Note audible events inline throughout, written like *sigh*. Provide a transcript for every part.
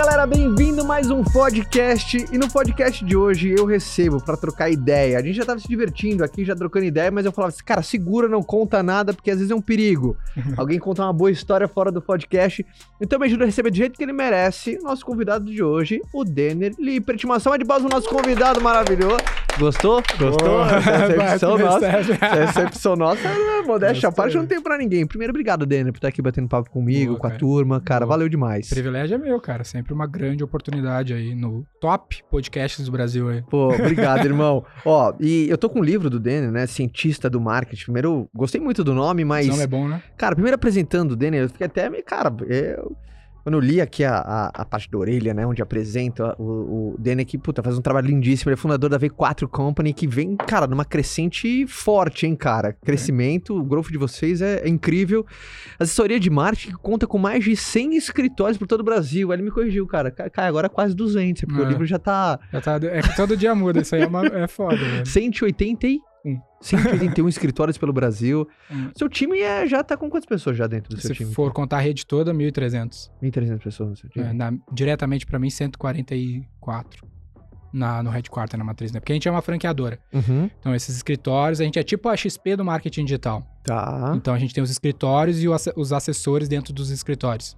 galera, bem-vindo a mais um podcast. E no podcast de hoje eu recebo pra trocar ideia. A gente já tava se divertindo aqui, já trocando ideia, mas eu falava assim, cara, segura, não conta nada, porque às vezes é um perigo. *laughs* Alguém conta uma boa história fora do podcast. Então me ajuda a receber do jeito que ele merece. Nosso convidado de hoje, o Denner Lippert. Uma salva de palmas pro nosso convidado maravilhoso. Gostou? Gostou? Essa *laughs* recepção nossa. Recepção nossa, é modéstia à parte, eu não tenho pra ninguém. Primeiro, obrigado, Denner, por estar aqui batendo papo comigo, Boa, com a cara. turma. Cara, Boa. valeu demais. Privilégio é meu, cara. Sempre uma grande oportunidade aí no top podcasts do Brasil aí. Pô, obrigado, *laughs* irmão. Ó, e eu tô com um livro do Denner, né? Cientista do marketing. Primeiro, eu gostei muito do nome, mas. Esse nome é bom, né? Cara, primeiro apresentando o Denner, eu fiquei até meio. Cara, eu. Quando eu li aqui a, a, a parte da orelha, né? Onde apresenta o, o que, puta, faz um trabalho lindíssimo. Ele é fundador da V4 Company, que vem, cara, numa crescente forte, hein, cara? Crescimento, o growth de vocês é, é incrível. Assessoria de marketing que conta com mais de 100 escritórios por todo o Brasil. Aí ele me corrigiu, cara. Cai, agora é quase 200, porque É. o livro já tá Já tá, é que todo dia muda, isso aí é, uma- é foda, *laughs* velho. 181 181 escritórios pelo Brasil. Hum. Seu time é, já tá com quantas pessoas já dentro do seu Se time? for contar a rede toda, 1.300. 1.300 pessoas no seu time. É, na- diretamente pra mim, 144. Na, no headquarter, na matriz, né? Porque a gente é uma franqueadora. Uhum. Então, esses escritórios, a gente é tipo a XP do marketing digital. Tá. Então, a gente tem os escritórios e os assessores dentro dos escritórios.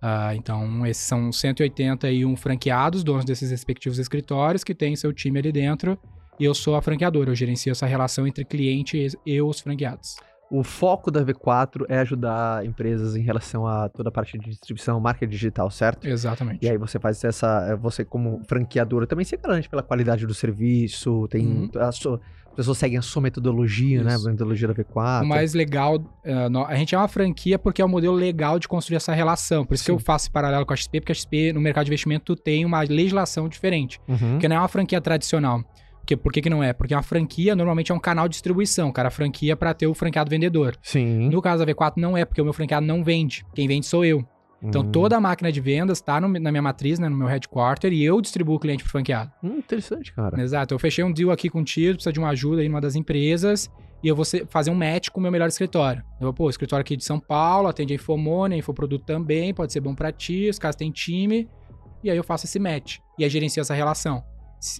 Ah, então, esses são 181 franqueados, donos desses respectivos escritórios, que têm seu time ali dentro. E eu sou a franqueadora, eu gerencio essa relação entre cliente e- os franqueados. O foco da V4 é ajudar empresas em relação a toda a parte de distribuição, marketing digital, certo? Exatamente. E aí você faz essa. Você, como franqueadora, também se garante pela qualidade do serviço, tem. Uhum. A sua, as pessoas seguem a sua metodologia, né? Isso. A metodologia da V4. O mais legal, eh, a gente é uma franquia porque é o modelo legal de construir essa relação. Por isso que Sim. eu faço esse paralelo com a XP, porque a XP, no mercado de investimento, tem uma legislação diferente. Uhum. Porque não é uma franquia tradicional. Porque, por que, que não é? Porque uma franquia normalmente é um canal de distribuição, cara. A franquia é para ter o franqueado vendedor. Sim. No caso da V4 não é, porque o meu franqueado não vende. Quem vende sou eu. Então Hum. toda a máquina de vendas está na minha matriz, né, no meu headquarter, e eu distribuo o cliente pro franqueado. Hum, interessante, cara. Exato. Eu fechei um deal aqui contigo, precisa de uma ajuda aí numa das empresas, e eu vou fazer um match com o meu melhor escritório. Eu vou, pô, o escritório aqui de São Paulo, atende a Infomone, a Infoproduto também, pode ser bom pra ti, os caras têm time, e aí eu faço esse match. E aí gerencio essa relação.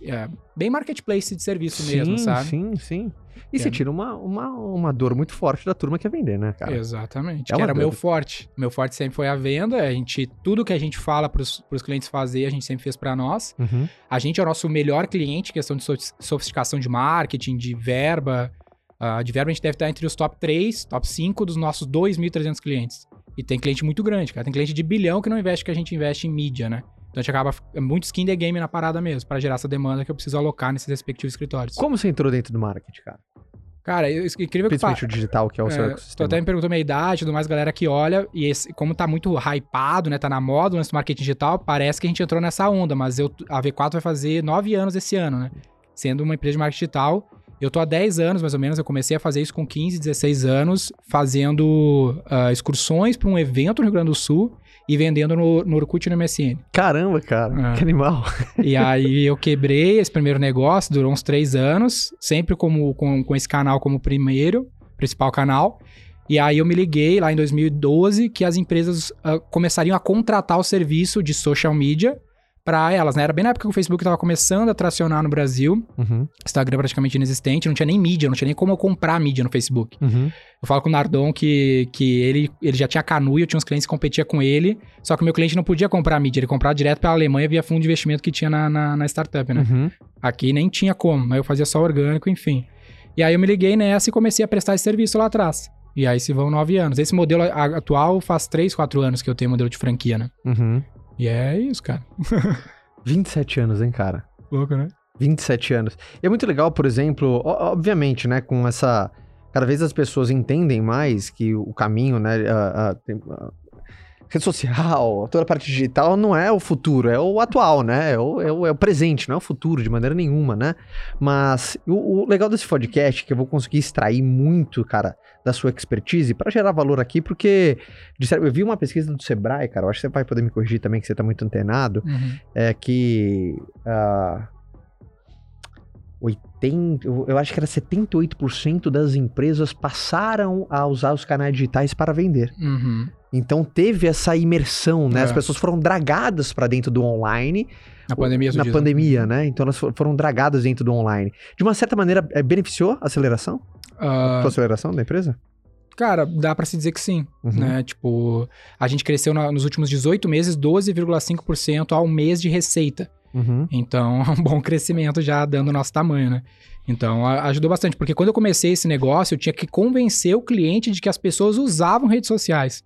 É, bem marketplace de serviço mesmo, sabe? Sim, sim. E É. você tira uma, uma, uma dor muito forte da turma que é vender, né, cara? Exatamente. É que era o meu forte. Meu forte sempre foi a venda. A gente, tudo que a gente fala pros, pros clientes fazer, a gente sempre fez pra nós. Uhum. A gente é o nosso melhor cliente, questão de sofis- sofisticação de marketing, de verba. Ah, de verba a gente deve estar entre os top 3, top 5 dos nossos 2.300 clientes. E tem cliente muito grande, cara. Tem cliente de bilhão que não investe o que a gente investe em mídia, né? Então a gente acaba é muito skin the game na parada mesmo, pra gerar essa demanda que eu preciso alocar nesses respectivos escritórios. Como você entrou dentro do marketing, cara? Cara, eu, incrível que Principalmente o digital, que é o seu é, tu ecossistema. até me perguntou minha idade, tudo mais, galera que olha, e esse, como tá muito hypado, né, tá na moda o lance do marketing digital, parece que a gente entrou nessa onda, mas eu, a V4 vai fazer nove anos esse ano, né, sendo uma empresa de marketing digital. Eu tô há 10 anos, mais ou menos, eu comecei a fazer isso com 15, 16 anos, fazendo ah, excursões para um evento no Rio Grande do Sul e vendendo no, no Orkut e no MSN. Caramba, cara. É. Que animal. *laughs* E aí eu quebrei esse primeiro negócio, durou uns três anos, sempre como, com, com esse canal como primeiro, principal canal. E aí eu me liguei lá em 2012 que as empresas ah, começariam a contratar o serviço de social media para elas, né? Era bem na época que o Facebook estava começando a tracionar no Brasil, Uhum. Instagram praticamente inexistente, não tinha nem mídia, não tinha nem como eu comprar mídia no Facebook. Uhum. Eu falo com o Nardon que, que ele, ele já tinha canu e eu tinha uns clientes que competia com ele, só que o meu cliente não podia comprar mídia, ele comprava direto pela Alemanha via fundo de investimento que tinha na, na, na startup, né? Uhum. Aqui nem tinha como, mas eu fazia só orgânico, enfim. E aí eu me liguei nessa e comecei a prestar esse serviço lá atrás. E aí se vão nove anos. Esse modelo atual faz três, quatro anos que eu tenho modelo de franquia, né? Uhum. E é isso, cara. *laughs* 27 anos, hein, cara? Louco, né? 27 anos. E é muito legal, por exemplo, obviamente, né, com essa. Cada vez as pessoas entendem mais que o caminho, né, a, a rede social, toda a parte digital não é o futuro, é o atual, né? É o, é o, é o presente, não é o futuro de maneira nenhuma, né? Mas o, o legal desse podcast é que eu vou conseguir extrair muito, cara, da sua expertise para gerar valor aqui, porque certo, eu vi uma pesquisa do Sebrae, cara, eu acho que você vai poder me corrigir também, que você tá muito antenado Uhum. é que ah, 80, eu eu acho que era 78% das empresas passaram a usar os canais digitais para vender. Uhum. Então teve essa imersão, né? É. As pessoas foram dragadas para dentro do online Na pandemia, na né? pandemia, né? Então elas fo- foram dragadas dentro do online. De uma certa maneira, é, beneficiou a aceleração? Ah, A aceleração da empresa? cara, dá pra se dizer que sim, Uhum. né? Tipo, a gente cresceu na- nos últimos 18 meses 12,5% ao mês de receita. Uhum. Então, *laughs* é um bom crescimento já dando o nosso tamanho, né? Então, a- ajudou bastante, porque quando eu comecei esse negócio, eu tinha que convencer o cliente de que as pessoas usavam redes sociais,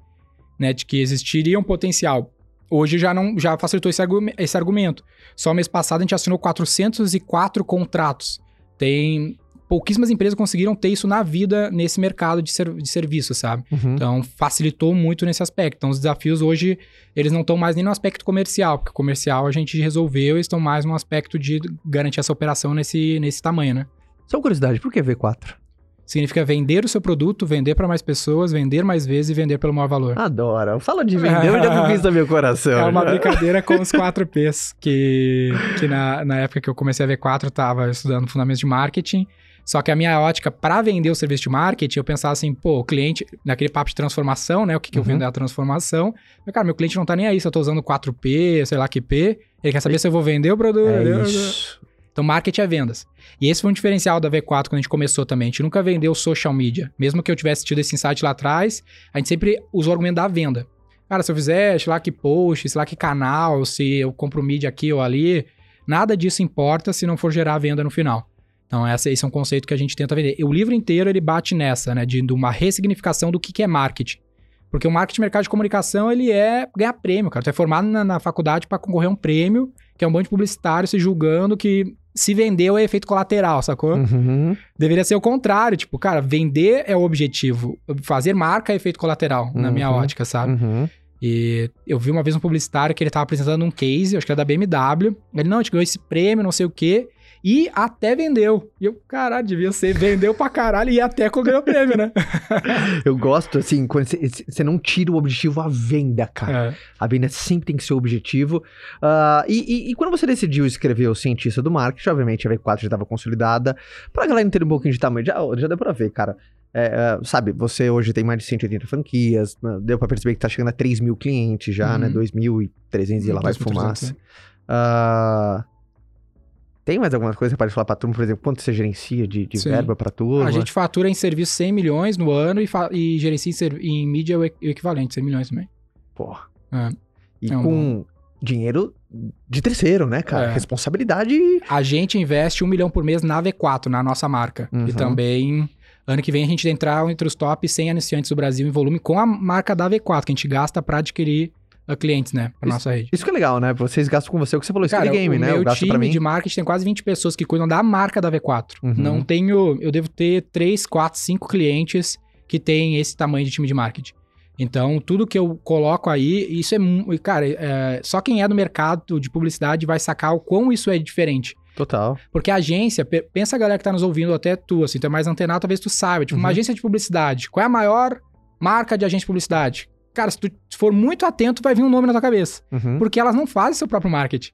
né? De que existiria um potencial. Hoje já não já facilitou esse, esse argumento. Só mês passado a gente assinou 404 contratos. Tem pouquíssimas empresas conseguiram ter isso na vida nesse mercado de, ser, de serviço, sabe? Uhum. Então, facilitou muito nesse aspecto. Então, os desafios hoje, eles não estão mais nem no aspecto comercial, porque comercial a gente resolveu, eles estão mais no aspecto de garantir essa operação nesse, nesse tamanho, né? Só curiosidade, por que V4? Significa vender o seu produto, vender para mais pessoas, vender mais vezes e vender pelo maior valor. Adora. Fala de vender, eu já conquista meu coração. É uma já. brincadeira com os *laughs* 4 Ps, que, que na, na época que eu comecei a ver 4, eu tava estudando fundamentos de marketing. Só que a minha ótica para vender o serviço de marketing, eu pensava assim, pô, o cliente, naquele papo de transformação, né? O que, que eu Uhum. vendo é a transformação. Eu, cara, meu cliente não tá nem aí se eu tô usando 4P, sei lá que P. Ele quer saber se eu vou vender o produto. É entendeu? isso. Então, marketing é vendas. E esse foi um diferencial da V4 quando a gente começou também. A gente nunca vendeu social media. Mesmo que eu tivesse tido esse insight lá atrás, a gente sempre usou o argumento da venda. Cara, se eu fizer, sei lá que post, sei lá que canal, se eu compro mídia aqui ou ali, nada disso importa se não for gerar venda no final. Então, esse é um conceito que a gente tenta vender. E o livro inteiro, ele bate nessa, né? De, de uma ressignificação do que, que é marketing. Porque o marketing mercado de comunicação, ele é ganhar prêmio, cara. Tu é formado na, na faculdade para concorrer a um prêmio, que é um monte de publicitário se julgando que se vendeu é efeito colateral, sacou? Uhum. Deveria ser o contrário, tipo, cara, vender é o objetivo, fazer marca é efeito colateral, na minha Uhum. ótica, sabe? Uhum. E eu vi uma vez um publicitário que ele tava apresentando um case, acho que era da BMW. Ele, não, a gente ganhou esse prêmio, não sei o quê. E até vendeu. E eu, caralho, devia ser, vendeu pra caralho e até ganhou o prêmio, né? *laughs* Eu gosto, assim, quando você- não tira o objetivo à venda, cara. É. A venda sempre tem que ser o objetivo. Ah, e, e- e quando você decidiu escrever o Cientista do Marketing, obviamente a V4 já estava consolidada. Pra galera entender um pouquinho de tamanho, já, já deu pra ver, cara. É, é, sabe, você hoje tem mais de 180 franquias, né, deu pra perceber que tá chegando a 3 mil clientes já, Uhum. né? 2.300 e lá vai 2.300, fumaça. né? Tem mais alguma coisa pode falar pra turma, por exemplo, quanto você gerencia de, de verba pra turma? A gente fatura em serviço 100 milhões no ano e, e gerencia em, em mídia o equivalente, 100 milhões também. Porra. É. E É um com dinheiro de terceiro, né, cara? É. Responsabilidade. A gente investe um milhão por mês na V4, na nossa marca. Uhum. E também, ano que vem, a gente vai entrar entre os top 100 anunciantes do Brasil em volume com a marca da V4, que a gente gasta pra adquirir uh, clientes, né? Pra Isso- nossa rede. Isso que é legal, né? Vocês gastam com você o que você falou, skill Cara, game, o né? meu Eu gasto time pra mim. de marketing tem quase 20 pessoas que cuidam da marca da V4. Uhum. Não tenho... Eu devo ter 3, 4, 5 clientes que têm esse tamanho de time de marketing. Então, tudo que eu coloco aí, isso é... Cara, é, só quem é do mercado de publicidade vai sacar o quão isso é diferente. Total. Porque a agência, pe- pensa a galera que tá nos ouvindo, até tu, assim, tu é mais antenado, talvez tu saiba. Tipo, uma Uhum. agência de publicidade. Qual é a maior marca de agência de publicidade? Cara, se tu for muito atento, vai vir um nome na tua cabeça. Uhum. Porque elas não fazem seu próprio marketing.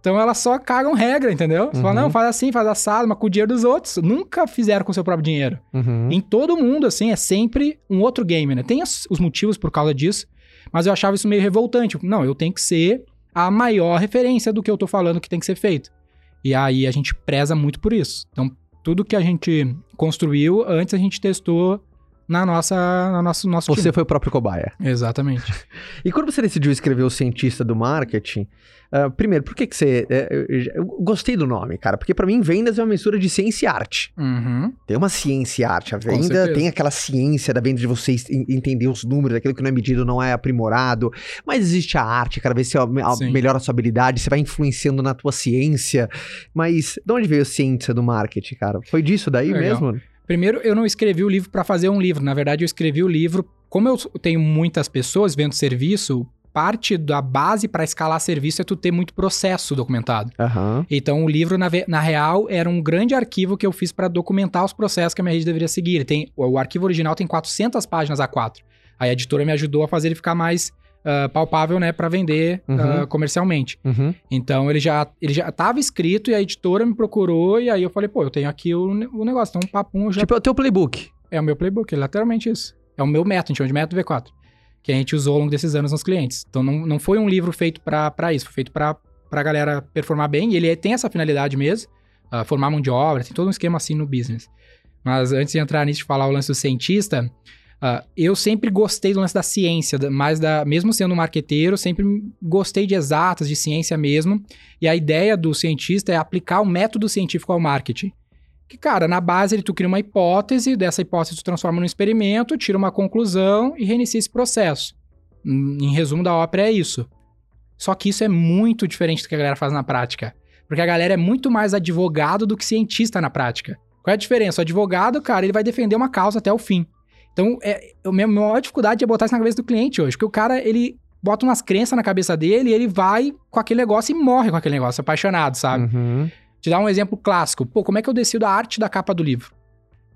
Então elas só cagam regra, entendeu? Você fala, Uhum. não, faz assim, faz assado, mas com o dinheiro dos outros. Nunca fizeram com o seu próprio dinheiro. Uhum. Em todo mundo, assim, é sempre um outro game, né? Tem os, os motivos por causa disso, mas eu achava isso meio revoltante. Não, eu tenho que ser a maior referência do que eu tô falando que tem que ser feito. E aí a gente preza muito por isso. Então, tudo que a gente construiu, antes a gente testou na nossa, na nosso, nosso Você time. foi o próprio cobaia. Exatamente. *laughs* E quando você decidiu escrever o cientista do marketing, ah, primeiro, por que que você... é, eu, gostei do nome, cara, porque pra mim vendas é uma mistura de ciência e arte. Uhum. Tem uma ciência e arte. A venda tem aquela ciência da venda de você en- entender os números, aquilo que não é medido não é aprimorado. Mas existe a arte, cada vez você melhora a sua habilidade, você vai influenciando na tua ciência. Mas de onde veio a ciência do marketing, cara? Foi disso daí Legal. mesmo? Primeiro, eu não escrevi o livro para fazer um livro. Na verdade, eu escrevi o livro. Como eu tenho muitas pessoas vendo serviço, parte da base para escalar serviço é tu ter muito processo documentado. Aham. Então, o livro, na, na real, era um grande arquivo que eu fiz para documentar os processos que a minha rede deveria seguir. Tem, o, o arquivo original tem 400 páginas A4. Aí a editora me ajudou a fazer ele ficar mais ah, palpável, né, para vender Uhum. ah, comercialmente. Uhum. Então, ele já ele já estava escrito e a editora me procurou e aí eu falei, pô, eu tenho aqui o, o negócio. Então, um papum já Tipo, é o teu playbook. é o meu playbook, é literalmente isso. É o meu método, a gente chama de método V4. que a gente usou ao longo desses anos nos clientes. Então não, não foi um livro feito para isso, foi feito para a galera performar bem. E ele tem essa finalidade mesmo, uh, formar mão de obra, tem todo um esquema assim no business. Mas antes de entrar nisso, de falar o lance do cientista, uh, eu sempre gostei do lance da ciência, mais da, mesmo sendo um marqueteiro, sempre gostei de exatas, de ciência mesmo. E a ideia do cientista é aplicar o método científico ao marketing. Que, cara, na base ele tu cria uma hipótese, dessa hipótese tu transforma num experimento, tira uma conclusão e reinicia esse processo. Em resumo da ópera é isso. Só que isso é muito diferente do que a galera faz na prática. Porque a galera é muito mais advogado do que cientista na prática. Qual é a diferença? O advogado, cara, ele vai defender uma causa até o fim. Então, é, a minha maior dificuldade é botar isso na cabeça do cliente hoje. Porque o cara, ele bota umas crenças na cabeça dele e ele vai com aquele negócio e morre com aquele negócio, apaixonado, sabe? Uhum. Te dar um exemplo clássico. Pô, como é que eu decido a arte da capa do livro?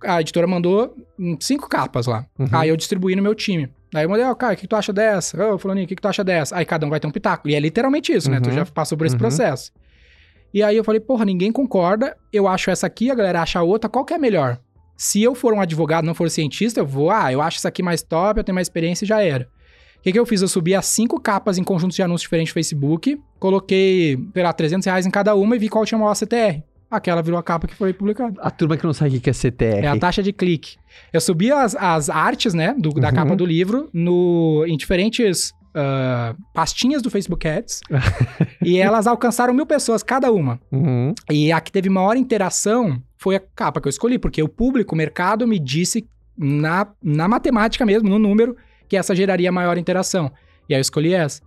A editora mandou cinco capas lá. Uhum. Aí eu distribuí no meu time. Aí eu mandei, ó, oh, cara, o que, tu acha dessa? Ô, oh, fulaninho, o que, que tu acha dessa? Aí cada um vai ter um pitaco. E é literalmente isso, uhum. né? Tu uhum. já passou por esse uhum. processo. E aí eu falei, porra, ninguém concorda. Eu acho essa aqui, a galera acha a outra. Qual que é melhor? Se eu for um advogado, não for cientista, eu vou, ah, eu acho essa aqui mais top, eu tenho mais experiência e já era. O que, que eu fiz? Eu subi as cinco capas em conjuntos de anúncios diferentes no Facebook, coloquei, sei lá, 300 reais em cada uma e vi qual tinha maior CTR. Aquela virou a capa que foi publicada. A turma que não sabe o que é CTR. É a taxa de clique. Eu subi as, as artes, né, do, da uhum. capa do livro no, em diferentes uh, pastinhas do Facebook Ads. *laughs* e elas alcançaram mil pessoas cada uma. Uhum. E a que teve maior interação foi a capa que eu escolhi, porque o público, o mercado, me disse na, na matemática mesmo, no número, que essa geraria maior interação. E aí eu escolhi essa.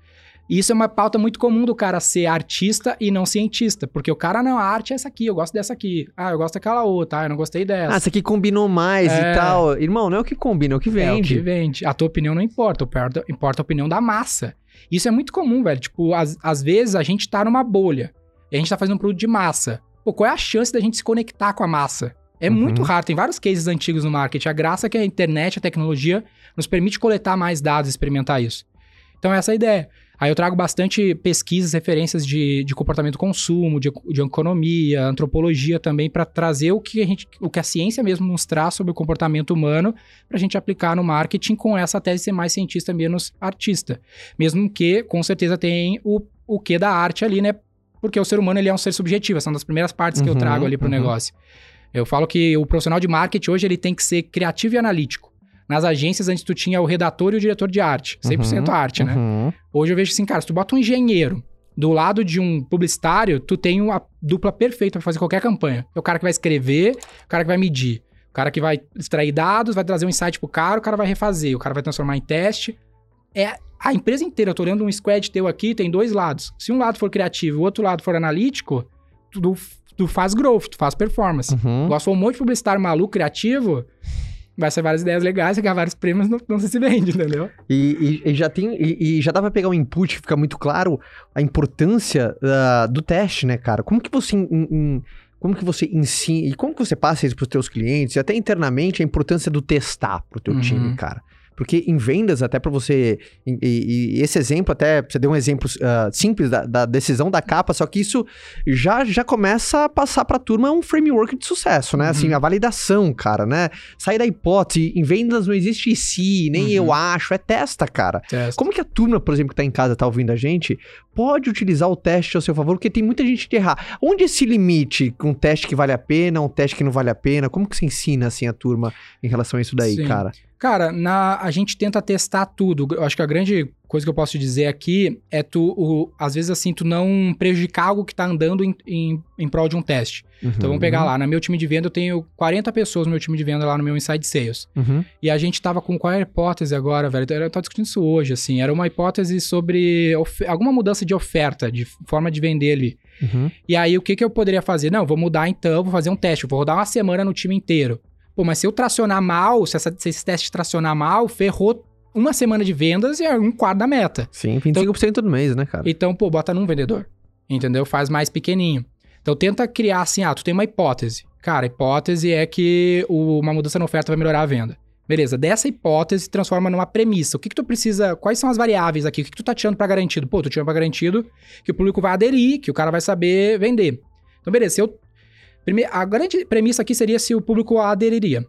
E isso é uma pauta muito comum do cara ser artista e não cientista. Porque o cara, não, a arte é essa aqui, eu gosto dessa aqui. Ah, eu gosto daquela outra, ah, eu não gostei dessa. Ah, essa aqui combinou mais é... e tal. Irmão, não é o que combina, é o que vende. É o que vende. A tua opinião não importa, importa a opinião da massa. Isso é muito comum, velho. Tipo, às, às vezes a gente tá numa bolha e a gente tá fazendo um produto de massa. Pô, qual é a chance da gente se conectar com a massa? É uhum. muito raro, tem vários cases antigos no marketing. A graça é que a internet, a tecnologia, nos permite coletar mais dados e experimentar isso. Então, essa é a ideia. Aí eu trago bastante pesquisas, referências de, de comportamento consumo, de, de economia, antropologia também, para trazer o que, a gente, o que a ciência mesmo nos traz sobre o comportamento humano, para a gente aplicar no marketing com essa tese de ser mais cientista, menos artista. Mesmo que, com certeza, tem o, o que da arte ali, né? Porque o ser humano ele é um ser subjetivo, essa é uma das primeiras partes uhum, que eu uhum, trago ali para o uhum. negócio. Eu falo que o profissional de marketing hoje ele tem que ser criativo e analítico. Nas agências, antes tu tinha o redator e o diretor de arte. 100% uhum, arte, né? Uhum. Hoje eu vejo assim, cara, se tu bota um engenheiro do lado de um publicitário, tu tem uma dupla perfeita para fazer qualquer campanha. É o cara que vai escrever, o cara que vai medir. O cara que vai extrair dados, vai trazer um insight pro cara, o cara vai refazer, o cara vai transformar em teste. É a empresa inteira. Eu tô olhando um squad teu aqui, tem dois lados. Se um lado for criativo e o outro lado for analítico, tu, tu faz growth, tu faz performance. Uhum. Gosto um monte de publicitário maluco, criativo, vai ser várias ideias legais, ganhar vários prêmios, não, não sei se vende, entendeu? E, e, e já tem, e, e, já dá pra pegar um input, fica muito claro a importância uh, do teste, né, cara? Como que você... In, in, como que você ensina e como que você passa isso pros teus clientes e até internamente a importância do testar pro teu uhum. time, cara? Porque em vendas, até para você. E, e, esse exemplo, até você deu um exemplo uh, simples da, da, decisão da capa, só que isso já, já começa a passar para a turma um framework de sucesso, né? Assim, uhum. Assim, a validação, cara, né? Sair da hipótese. Em vendas não existe se, nem uhum. eu acho, é testa, cara. Testa. Como que a turma, por exemplo, que tá em casa, tá ouvindo a gente, pode utilizar o teste ao seu favor? Porque tem muita gente de errar. Onde esse limite? Um teste que vale a pena, um teste que não vale a pena? Como que você ensina, assim, a turma em relação a isso daí, Sim. cara? Cara, na, a gente tenta testar tudo. Eu acho que a grande coisa que eu posso te dizer aqui é tu, o, às vezes assim, tu não prejudicar algo que tá andando em, em, em prol de um teste. Uhum, então vamos pegar uhum. lá, no meu time de venda eu tenho 40 pessoas no meu time de venda lá no meu Inside Sales. Uhum. E a gente tava com qual é a hipótese agora, velho? Eu tava discutindo isso hoje, assim. Era uma hipótese sobre alguma mudança de oferta, de forma de vender ali. Uhum. E aí, o que, que eu poderia fazer? Não, vou mudar então, vou fazer um teste. Vou rodar uma semana no time inteiro. Pô, mas se eu tracionar mal, se, essa, se esse teste tracionar mal, ferrou uma semana de vendas e é um quarto da meta. Sim, 25% então, do mês, né, cara? Então, pô, bota num vendedor. Entendeu? Faz mais pequenininho. Então, tenta criar assim, ah, tu tem uma hipótese. Cara, a hipótese é que o, uma mudança na oferta vai melhorar a venda. Beleza, dessa hipótese transforma numa premissa. O que, que tu precisa, quais são as variáveis aqui? O que, que tu tá tirando para garantido? Pô, tu tirando pra garantido que o público vai aderir, que o cara vai saber vender. Então, beleza, se eu a grande premissa aqui seria se o público aderiria.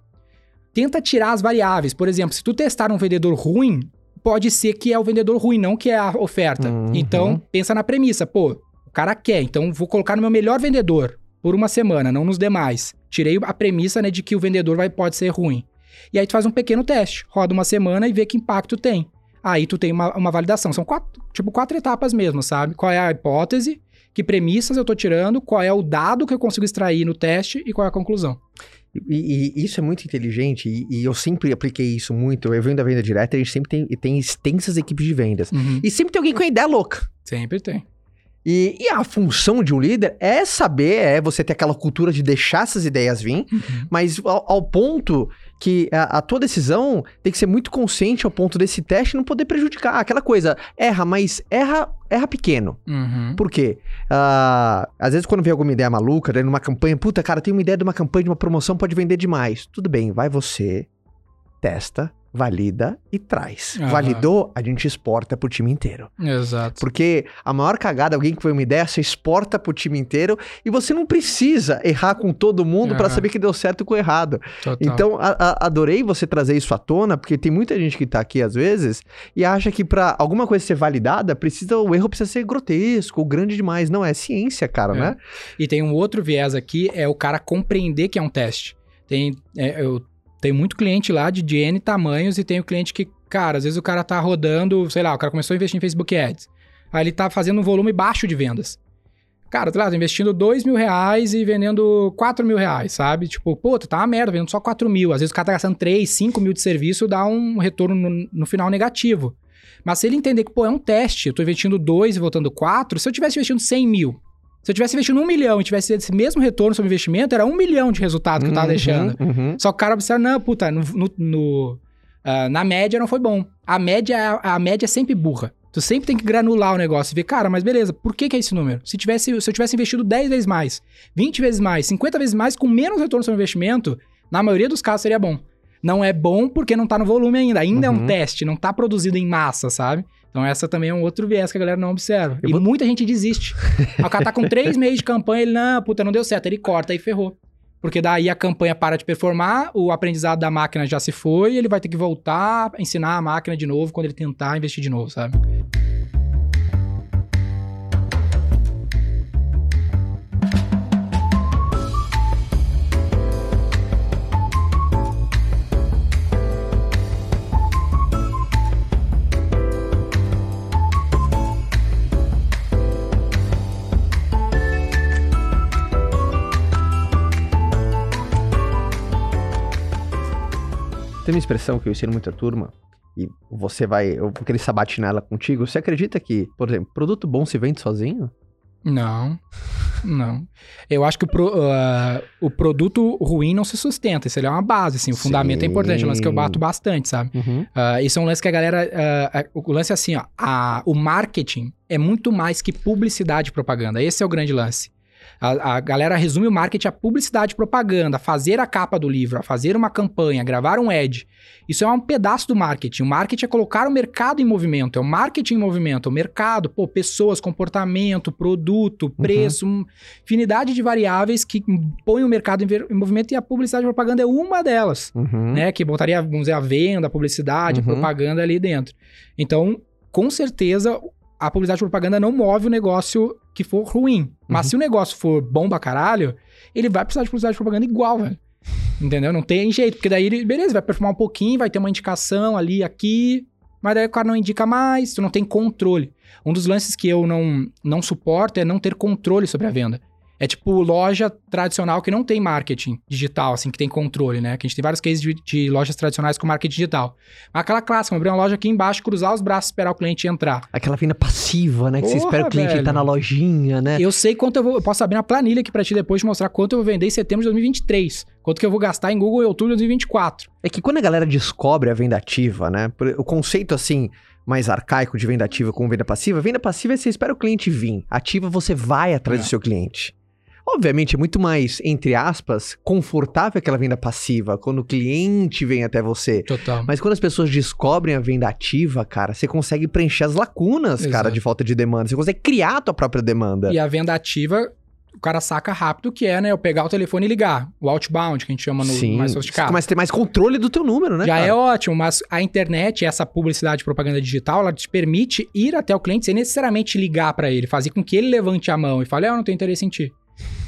Tenta tirar as variáveis. Por exemplo, se tu testar um vendedor ruim, pode ser que é o vendedor ruim, não que é a oferta. Uhum. Então, pensa na premissa, pô, o cara quer, então vou colocar no meu melhor vendedor por uma semana, não nos demais. Tirei a premissa, né, de que o vendedor vai, pode ser ruim. E aí tu faz um pequeno teste, roda uma semana e vê que impacto tem. Aí tu tem uma, uma validação. São quatro, tipo, quatro etapas mesmo, sabe? Qual é a hipótese, que premissas eu tô tirando, qual é o dado que eu consigo extrair no teste e qual é a conclusão. E, e isso é muito inteligente e, e eu sempre apliquei isso muito. Eu venho da venda direta, a gente sempre tem, tem extensas equipes de vendas. Uhum. E sempre tem alguém com a ideia louca. Sempre tem. E, e a função de um líder é saber, é você ter aquela cultura de deixar essas ideias vir, Uhum. mas ao, ao ponto que a, a tua decisão tem que ser muito consciente ao ponto desse teste não poder prejudicar. Aquela coisa, erra, mas erra, erra pequeno. Uhum. Por quê? Ah, às vezes quando vem alguma ideia maluca, né, numa campanha, puta, cara, tem uma ideia de uma campanha, de uma promoção, pode vender demais. Tudo bem, vai você, testa, valida e traz. Aham. Validou, a gente exporta pro time inteiro. Exato. Porque a maior cagada, alguém que foi uma ideia, você exporta pro time inteiro e você não precisa errar com todo mundo pra Aham. saber que deu certo com errado. Total. Então, a- a- adorei você trazer isso à tona, porque tem muita gente que tá aqui às vezes e acha que pra alguma coisa ser validada, precisa o erro precisa ser grotesco grande demais. Não, é ciência, cara, É. né? E tem um outro viés aqui, é o cara compreender que é um teste. Tem, é, eu tenho muito cliente lá de, de N tamanhos e tenho cliente que, cara, às vezes o cara tá rodando, sei lá, o cara começou a investir em Facebook Ads. Aí ele tá fazendo um volume baixo de vendas. Cara, sei lá, tô investindo 2 mil reais e vendendo 4 mil reais, sabe? Tipo, puta, tá uma merda, vendendo só 4 mil. Às vezes o cara tá gastando 3, 5 mil de serviço, dá um retorno no, no final negativo. Mas se ele entender que, pô, é um teste, eu tô investindo 2 e voltando 4, se eu tivesse investindo 100 mil, se eu tivesse investindo um milhão e tivesse esse mesmo retorno sobre o investimento, era um milhão de resultado que eu tava Uhum, deixando. uhum. Só que o cara observa, não, puta, no, no- no, ah, na média não foi bom. A média, a média é sempre burra. Tu sempre tem que granular o negócio e ver, cara, mas beleza, por que, que é esse número? Se, tivesse, se eu tivesse investido 10 vezes mais, 20 vezes mais, 50 vezes mais, com menos retorno sobre o investimento, na maioria dos casos seria bom. Não é bom porque não tá no volume ainda. Ainda é Uhum. um teste, não tá produzido em massa, sabe? Então essa também é um outro viés que a galera não observa. Eu e vou- muita gente desiste. O cara tá com três meses de campanha, ele, não, puta, não deu certo. Ele corta e ferrou. Porque daí a campanha para de performar, o aprendizado da máquina já se foi, ele vai ter que voltar a ensinar a máquina de novo quando ele tentar investir de novo, sabe? Tem uma expressão que eu ensino muito a turma, e você vai, eu vou querer sabatinar ela contigo. Você acredita que, por exemplo, produto bom se vende sozinho? Não, não. Eu acho que o, pro- ah, o produto ruim não se sustenta. Isso é uma base, assim. O fundamento é importante, é um lance que eu bato bastante, sabe? Uhum. Ah, isso é um lance que a galera. ah, o lance é assim, ó. a- o marketing é muito mais que publicidade e propaganda. Esse é o grande lance. A, a galera resume o marketing a publicidade e propaganda, a fazer a capa do livro, a fazer uma campanha, gravar um ad. Isso é um pedaço do marketing. O marketing é colocar o mercado em movimento. É o marketing em movimento. O mercado, pô, pessoas, comportamento, produto, preço, uma infinidade de variáveis que põem o mercado em, em movimento e a publicidade e propaganda é uma delas Uhum. né? Que botaria, vamos dizer, a venda, a publicidade, a Uhum. propaganda ali dentro. Então, com certeza, a publicidade propaganda não move o negócio que for ruim. Mas Uhum. se o negócio for bom pra caralho, ele vai precisar de publicidade propaganda igual, velho. Entendeu? Não tem jeito. Porque daí, ele, beleza, vai performar um pouquinho, vai ter uma indicação ali, aqui. Mas daí o cara não indica mais, tu não tem controle. Um dos lances que eu não, não suporto é não ter controle sobre a venda. É tipo loja tradicional que não tem marketing digital, assim, que tem controle, né? Que a gente tem vários cases de, de lojas tradicionais com marketing digital. Mas aquela clássica, abrir uma loja aqui embaixo, cruzar os braços, esperar o cliente entrar. Aquela venda passiva, né? Que você Porra, espera o cliente entrar na lojinha, né? Eu sei quanto eu vou. Eu posso abrir uma planilha aqui pra ti depois te mostrar quanto eu vou vender em setembro de 2023. Quanto que eu vou gastar em Google em outubro de 2024. É que quando a galera descobre a venda ativa, né? O conceito assim mais arcaico de venda ativa com venda passiva, venda passiva é você espera o cliente vir. Ativa você vai atrás É. do seu cliente. Obviamente é muito mais, entre aspas, confortável aquela venda passiva, quando o cliente vem até você. Total. Mas quando as pessoas descobrem a venda ativa, cara, você consegue preencher as lacunas, cara, Exato. de falta de demanda. Você consegue criar a tua própria demanda. E a venda ativa, o cara saca rápido que é, né? Eu pegar o telefone e ligar. O outbound, que a gente chama no Sim, mais você sofisticado. começa a ter mais controle do teu número, né? Já cara? é ótimo, mas a internet, essa publicidade e propaganda digital, ela te permite ir até o cliente sem necessariamente ligar pra ele, fazer com que ele levante a mão e fale, ah, eu não tenho interesse em ti.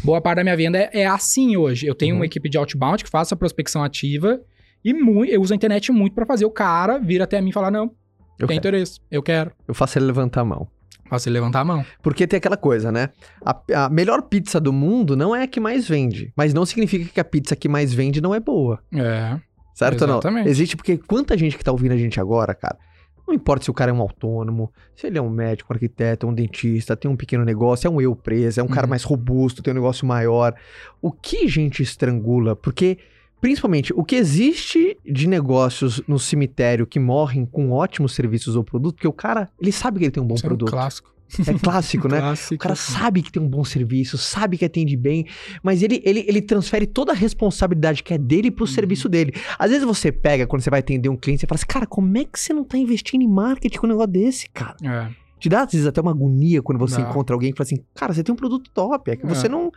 Boa parte da minha venda é, é assim hoje. Eu tenho Uhum. uma equipe de outbound que faz essa prospecção ativa e eu uso a internet muito pra fazer o cara vir até mim e falar, não, eu, tem interesse, eu quero. eu faço ele levantar a mão. Faço ele levantar a mão. Porque tem aquela coisa, né? A, a melhor pizza do mundo não é a que mais vende. Mas não significa que a pizza que mais vende não é boa. É. Certo ou não? Exatamente. Existe porque quanta gente que tá ouvindo a gente agora, cara. Não importa se o cara é um autônomo, se ele é um médico, um arquiteto, um dentista, tem um pequeno negócio, é um eu preso, é um cara Uhum. mais robusto, tem um negócio maior. O que gente estrangula? Porque, principalmente, o que existe de negócios no cemitério que morrem com ótimos serviços ou produto, porque o cara, ele sabe que ele tem um bom Isso é um produto. clássico. É clássico, *laughs* né? Clássico. O cara sabe que tem um bom serviço, sabe que atende bem, mas ele, ele, ele transfere toda a responsabilidade que é dele pro Uhum. serviço dele. Às vezes você pega, quando você vai atender um cliente, você fala assim, cara, como é que você não tá investindo em marketing com um negócio desse, cara? É. Te dá, às vezes, até uma agonia quando você Dá. encontra alguém que fala assim, cara, você tem um produto top, é que É. você não...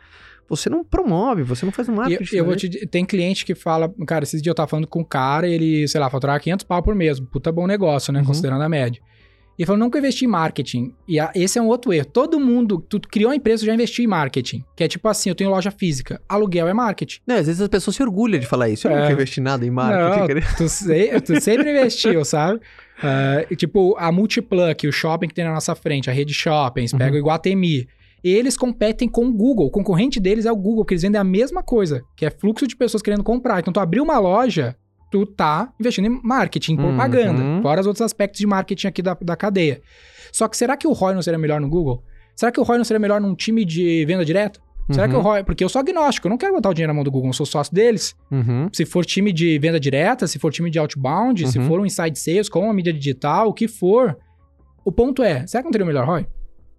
Você não promove, você não faz um eu, marketing. eu vou te Tem cliente que fala, cara, esses dias eu tava falando com um cara, ele, sei lá, faturava 500 pau por mês. Puta bom negócio, né? Uhum. Considerando a média. E ele falou, nunca investi em marketing. E a- esse é um outro erro. Todo mundo, tu criou uma empresa, já investiu em marketing. Que é tipo assim, eu tenho loja física. Aluguel é marketing. Não, às vezes as pessoas se orgulham de falar isso. Eu É. nunca investi nada em marketing. Não, tu, se- tu sempre investiu, *laughs* sabe? E tipo, a Multiplug, o shopping que tem na nossa frente, a rede shoppings, Uhum. pega o Iguatemi. Eles competem com o Google. O concorrente deles é o Google, que eles vendem a mesma coisa, que é fluxo de pessoas querendo comprar. Então, tu abriu uma loja, tu tá investindo em marketing, em propaganda. Uhum. Fora os outros aspectos de marketing aqui da, da cadeia. Só que será que o ROI não seria melhor no Google? Será que o ROI não seria melhor num time de venda direta? Será que o Uhum. ROI... Porque eu sou agnóstico, eu não quero botar o dinheiro na mão do Google, eu sou sócio deles. Uhum. Se for time de venda direta, se for time de outbound, se Uhum. for um inside sales, com uma mídia digital, o que for. O ponto é, será que não teria o melhor ROI?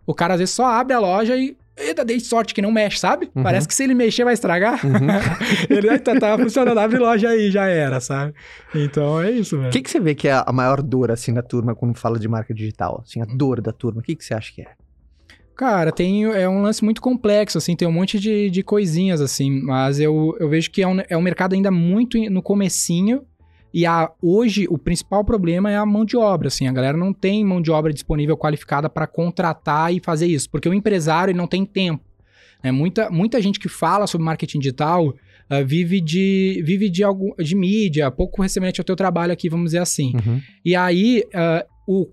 O cara às vezes só abre a loja e. Eita, dei sorte que não mexe, sabe? Uhum. Parece que se ele mexer vai estragar. Uhum. *laughs* ele "Eita, tava funcionando, abre loja aí, já era, sabe? Então é isso, velho. O que, que você vê que é a maior dor, assim, da turma quando fala de marca digital? Assim, a dor da turma, o que, que você acha que é? Cara, tem, é um lance muito complexo, assim, tem um monte de, de coisinhas, assim, mas eu, eu vejo que é um, é um mercado ainda muito no comecinho, e a, hoje o principal problema é a mão de obra, assim, a galera não tem mão de obra disponível qualificada para contratar e fazer isso, porque o empresário não tem tempo. né? muita, muita gente que fala sobre marketing digital ah, vive, de, vive de, algum, de mídia, pouco semelhante ao teu trabalho aqui, vamos dizer assim. Uhum. E aí, ah, o,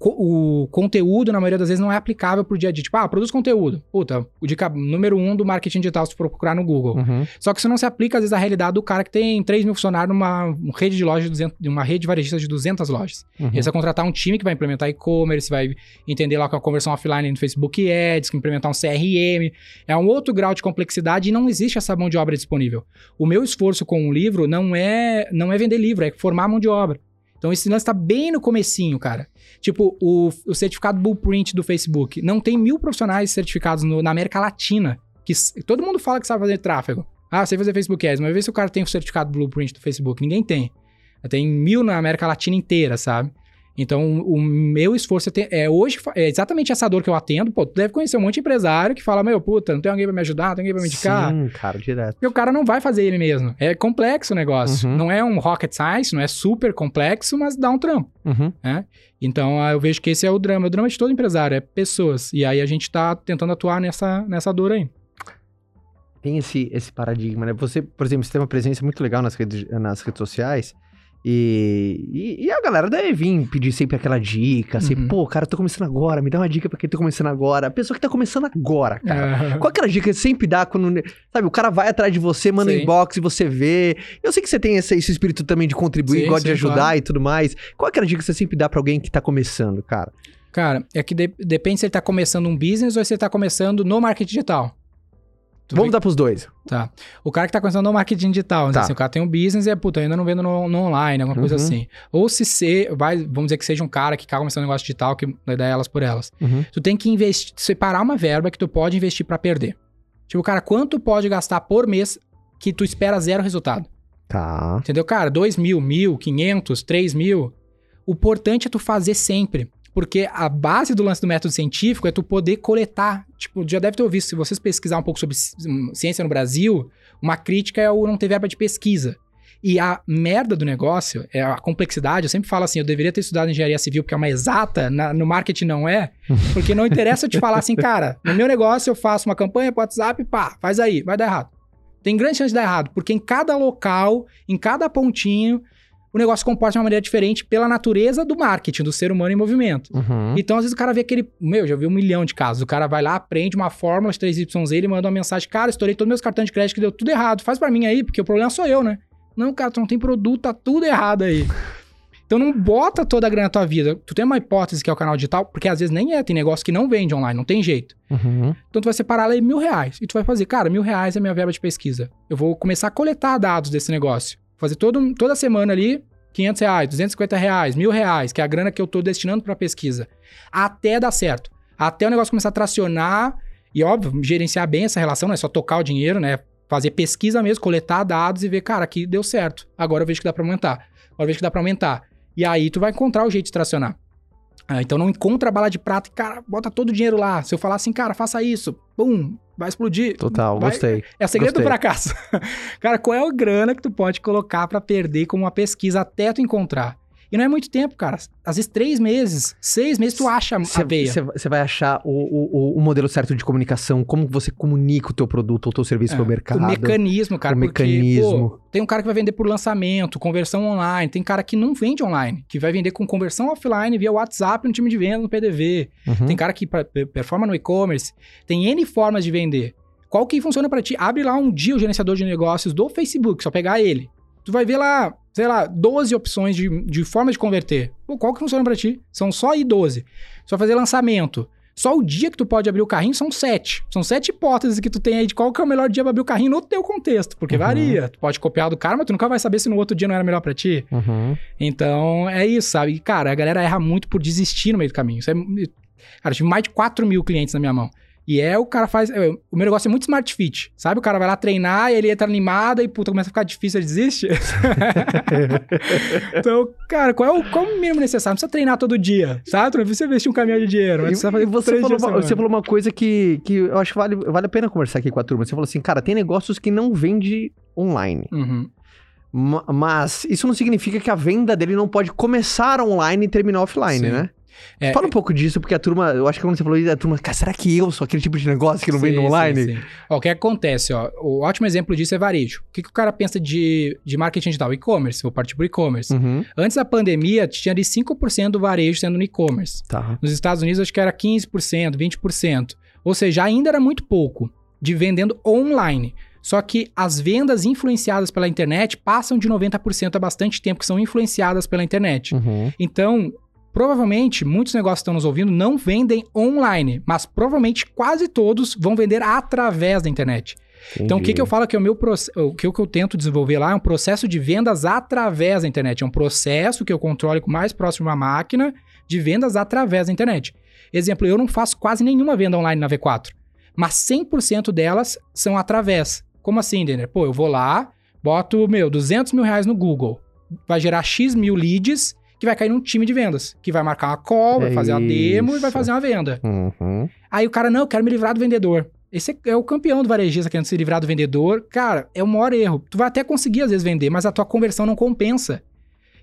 o conteúdo, na maioria das vezes, não é aplicável pro dia a dia. Tipo, ah, produz conteúdo. Puta, o dica número um do marketing digital, se procurar no Google. Uhum. Só que isso não se aplica, às vezes, à realidade do cara que tem 3 mil funcionários numa uma rede de lojas, de 200 de uma rede de varejistas de 200 lojas. Uhum. Ele vai contratar um time que vai implementar e-commerce, vai entender lá com a conversão offline no Facebook Ads, que implementar um CRM. É um outro grau de complexidade e não existe essa mão de obra disponível. O meu esforço com o livro não é, não é vender livro, é formar mão de obra. Então esse lance tá bem no comecinho, cara. Tipo, o, o certificado Blueprint do Facebook. Não tem mil profissionais certificados no- na América Latina. Que todo mundo fala que sabe fazer tráfego. Ah, sei fazer Facebook Ads, mas vê se o cara tem o certificado Blueprint do Facebook. Ninguém tem. Tem mil na América Latina inteira, sabe? Então, o meu esforço é, ter- é hoje, é exatamente essa dor que eu atendo. Pô, tu deve conhecer um monte de empresário que fala, meu, puta, não tem alguém pra me ajudar, não tem alguém pra me indicar. Sim, cara, direto. Porque o cara não vai fazer ele mesmo. É complexo o negócio. Uhum. Não é um rocket science, não é super complexo, mas dá um trampo. Uhum. Então, ah, eu vejo que esse é o drama. O drama de todo empresário é pessoas. E aí a gente tá tentando atuar nessa, nessa dor aí. Tem esse, esse paradigma, né? Você, por exemplo, você tem uma presença muito legal nas redes, nas redes sociais. E, e, e a galera deve vir pedir sempre aquela dica, assim, Uhum. pô, cara, tô começando agora, me dá uma dica pra quem tá começando agora. A pessoa que tá começando agora, cara. Ah, Qual é aquela dica que você sempre dá quando, sabe, o cara vai atrás de você, manda um inbox e você vê. Eu sei que você tem esse, esse espírito também de contribuir, Sim, gosta de sim, ajudar claro. e tudo mais. Qual é aquela dica que você sempre dá pra alguém que tá começando, cara? Cara, é que de- depende se ele tá começando um business ou se ele tá começando no marketing digital. Vamos vê- dar pros dois. Tá. O cara que tá começando no marketing digital, né? Tá. assim, o cara tem um business e é, puta, eu ainda não vendo no, no online, alguma coisa Uhum. assim. Ou se ser, vai, vamos dizer que seja um cara que tá começando um negócio digital, que vai dar elas por elas. Uhum. Tu tem que investir, separar uma verba que tu pode investir pra perder. Tipo, cara, quanto pode gastar por mês que tu espera zero resultado? Tá. Entendeu? Cara, 2 mil, mil, 500, 3 mil. O importante é tu fazer sempre. Porque a base do lance do método científico é tu poder coletar. Tipo, já deve ter ouvido, se vocês pesquisar um pouco sobre ciência no Brasil, uma crítica é o não ter verba de pesquisa. E a merda do negócio, é a complexidade, eu sempre falo assim, eu deveria ter estudado engenharia civil porque é uma exata, na, no marketing não é, porque não interessa eu te falar assim, cara, no meu negócio eu faço uma campanha pro WhatsApp, pá, faz aí, vai dar errado. Tem grande chance de dar errado, porque em cada local, em cada pontinho, o negócio comporta de uma maneira diferente pela natureza do marketing, do ser humano em movimento. Uhum. Então, às vezes o cara vê aquele. Meu, já vi um milhão de casos. O cara vai lá, aprende uma fórmula de 3YZ, ele manda uma mensagem: Cara, estourei todos meus cartões de crédito que deu tudo errado. Faz para mim aí, porque o problema sou eu, né? Não, cara, tu não tem produto, tá tudo errado aí. *laughs* Então não bota toda a grana na tua vida. Tu tem uma hipótese que é o canal digital, porque às vezes nem é, tem negócio que não vende online, não tem jeito. Uhum. Então tu vai separar ali mil reais e tu vai fazer, cara, mil reais é minha verba de pesquisa. Eu vou começar a coletar dados desse negócio. Fazer todo, toda semana ali 500 reais, 250 reais, mil reais, que é a grana que eu tô destinando para pesquisa. Até dar certo. Até o negócio começar a tracionar e, óbvio, gerenciar bem essa relação, não é só tocar o dinheiro, né? Fazer pesquisa mesmo, coletar dados e ver, cara, aqui deu certo. Agora eu vejo que dá para aumentar. Agora eu vejo que dá para aumentar. E aí tu vai encontrar o jeito de tracionar. Ah, então não encontra a bala de prata e, cara, bota todo o dinheiro lá. Se eu falar assim, cara, faça isso, pum, vai explodir. Total, vai... gostei. É o segredo gostei. do fracasso. *laughs* cara, qual é a grana que tu pode colocar para perder como uma pesquisa até tu encontrar? E não é muito tempo, cara. Às vezes três meses, seis meses, tu acha a veia. Você vai achar o, o, o, modelo certo de comunicação, como você comunica o teu produto ou o teu serviço é, pro mercado. O mecanismo, cara. O porque, mecanismo. Pô, tem um cara que vai vender por lançamento, conversão online. Tem cara que não vende online, que vai vender com conversão offline via WhatsApp no time de venda, no PDV. Uhum. Tem cara que performa no e-commerce. Tem N formas de vender. Qual que funciona para ti? Abre lá um dia o gerenciador de negócios do Facebook, só pegar ele. Tu vai ver lá, sei lá, 12 opções de, de forma de converter. Pô, qual que funciona para ti? São só aí 12. Só fazer lançamento. Só o dia que tu pode abrir o carrinho são sete. São sete hipóteses que tu tem aí de qual que é o melhor dia pra abrir o carrinho no teu contexto. Porque uhum. varia. Tu pode copiar do cara, mas tu nunca vai saber se no outro dia não era melhor para ti. Uhum. Então, é isso, sabe? E, cara, a galera erra muito por desistir no meio do caminho. Isso é... Cara, eu tive mais de 4 mil clientes na minha mão. E é o cara faz. É, o meu negócio é muito smart fit. Sabe? O cara vai lá treinar e ele entra animado e puta, começa a ficar difícil, ele desiste. *laughs* então, cara, qual é, o, qual é o mínimo necessário? Não precisa treinar todo dia, sabe? Não precisa investir um caminhão de dinheiro. E, você, falou uma, você falou uma coisa que, que eu acho que vale, vale a pena conversar aqui com a turma. Você falou assim, cara, tem negócios que não vende online. Uhum. Mas isso não significa que a venda dele não pode começar online e terminar offline, Sim. né? É, Fala um pouco disso, porque a turma, eu acho que quando você falou isso, a turma, cara, será que eu sou aquele tipo de negócio que não sim, vem no online? Sim, sim. Ó, o que acontece, ó, o ótimo exemplo disso é varejo. O que, que o cara pensa de, de marketing digital? E-commerce, vou partir pro e-commerce. Uhum. Antes da pandemia, tinha ali 5% do varejo sendo no e-commerce. Tá. Nos Estados Unidos, acho que era 15%, 20%. Ou seja, ainda era muito pouco de vendendo online. Só que as vendas influenciadas pela internet passam de 90% há bastante tempo que são influenciadas pela internet. Uhum. Então, Provavelmente, muitos negócios que estão nos ouvindo não vendem online, mas provavelmente quase todos vão vender através da internet. Entendi. Então, o que, que eu falo que é o meu o que, eu tento desenvolver lá é um processo de vendas através da internet. É um processo que eu controle com mais próximo à máquina de vendas através da internet. Exemplo, eu não faço quase nenhuma venda online na V4, mas 100% delas são através. Como assim, Denner? Pô, eu vou lá, boto, meu, 200 mil reais no Google, vai gerar X mil leads que vai cair num time de vendas, que vai marcar uma call, vai fazer uma demo e vai fazer uma venda. Uhum. Aí o cara, não, eu quero me livrar do vendedor. Esse é o campeão do varejista querendo se livrar do vendedor. Cara, é o maior erro. Tu vai até conseguir, às vezes, vender, mas a tua conversão não compensa.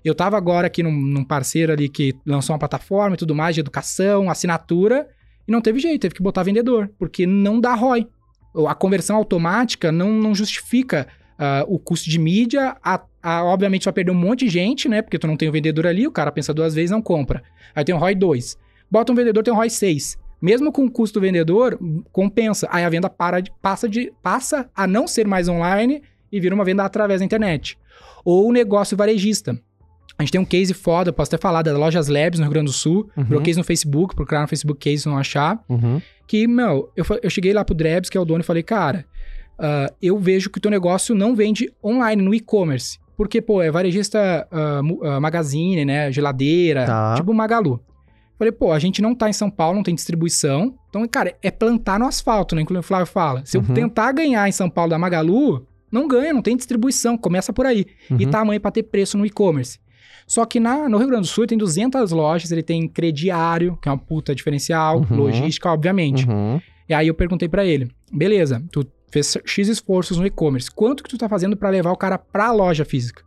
Eu tava agora aqui num, num parceiro ali que lançou uma plataforma e tudo mais de educação, assinatura, e não teve jeito, teve que botar vendedor, porque não dá ROI. A conversão automática não, não justifica uh, o custo de mídia, a, a, obviamente vai perder um monte de gente, né? Porque tu não tem o vendedor ali, o cara pensa duas vezes não compra. Aí tem o ROI 2. Bota um vendedor, tem um ROI 6. Mesmo com o custo do vendedor, compensa. Aí a venda para de, passa, de, passa a não ser mais online e vira uma venda através da internet. Ou o negócio varejista. A gente tem um case foda, posso até falar, da Lojas Labs no Rio Grande do Sul. Uhum. no Facebook, procurar no Facebook case não achar. Uhum. Que, meu, eu, eu cheguei lá pro Drebs, que é o dono, e falei, cara, uh, eu vejo que o teu negócio não vende online, no e-commerce. Porque, pô, é varejista uh, uh, magazine, né? Geladeira, tá. tipo Magalu. Falei, pô, a gente não tá em São Paulo, não tem distribuição. Então, cara, é plantar no asfalto, né? Inclusive o Flávio fala. Se eu Uhum. tentar ganhar em São Paulo da Magalu, não ganha, não tem distribuição, começa por aí. Uhum. E tamanho para ter preço no e-commerce. Só que na, no Rio Grande do Sul tem 200 lojas, ele tem crediário, que é uma puta diferencial, Uhum. logística, obviamente. Uhum. E aí eu perguntei pra ele, beleza, tu fez X esforços no e-commerce, quanto que tu tá fazendo pra levar o cara pra loja física?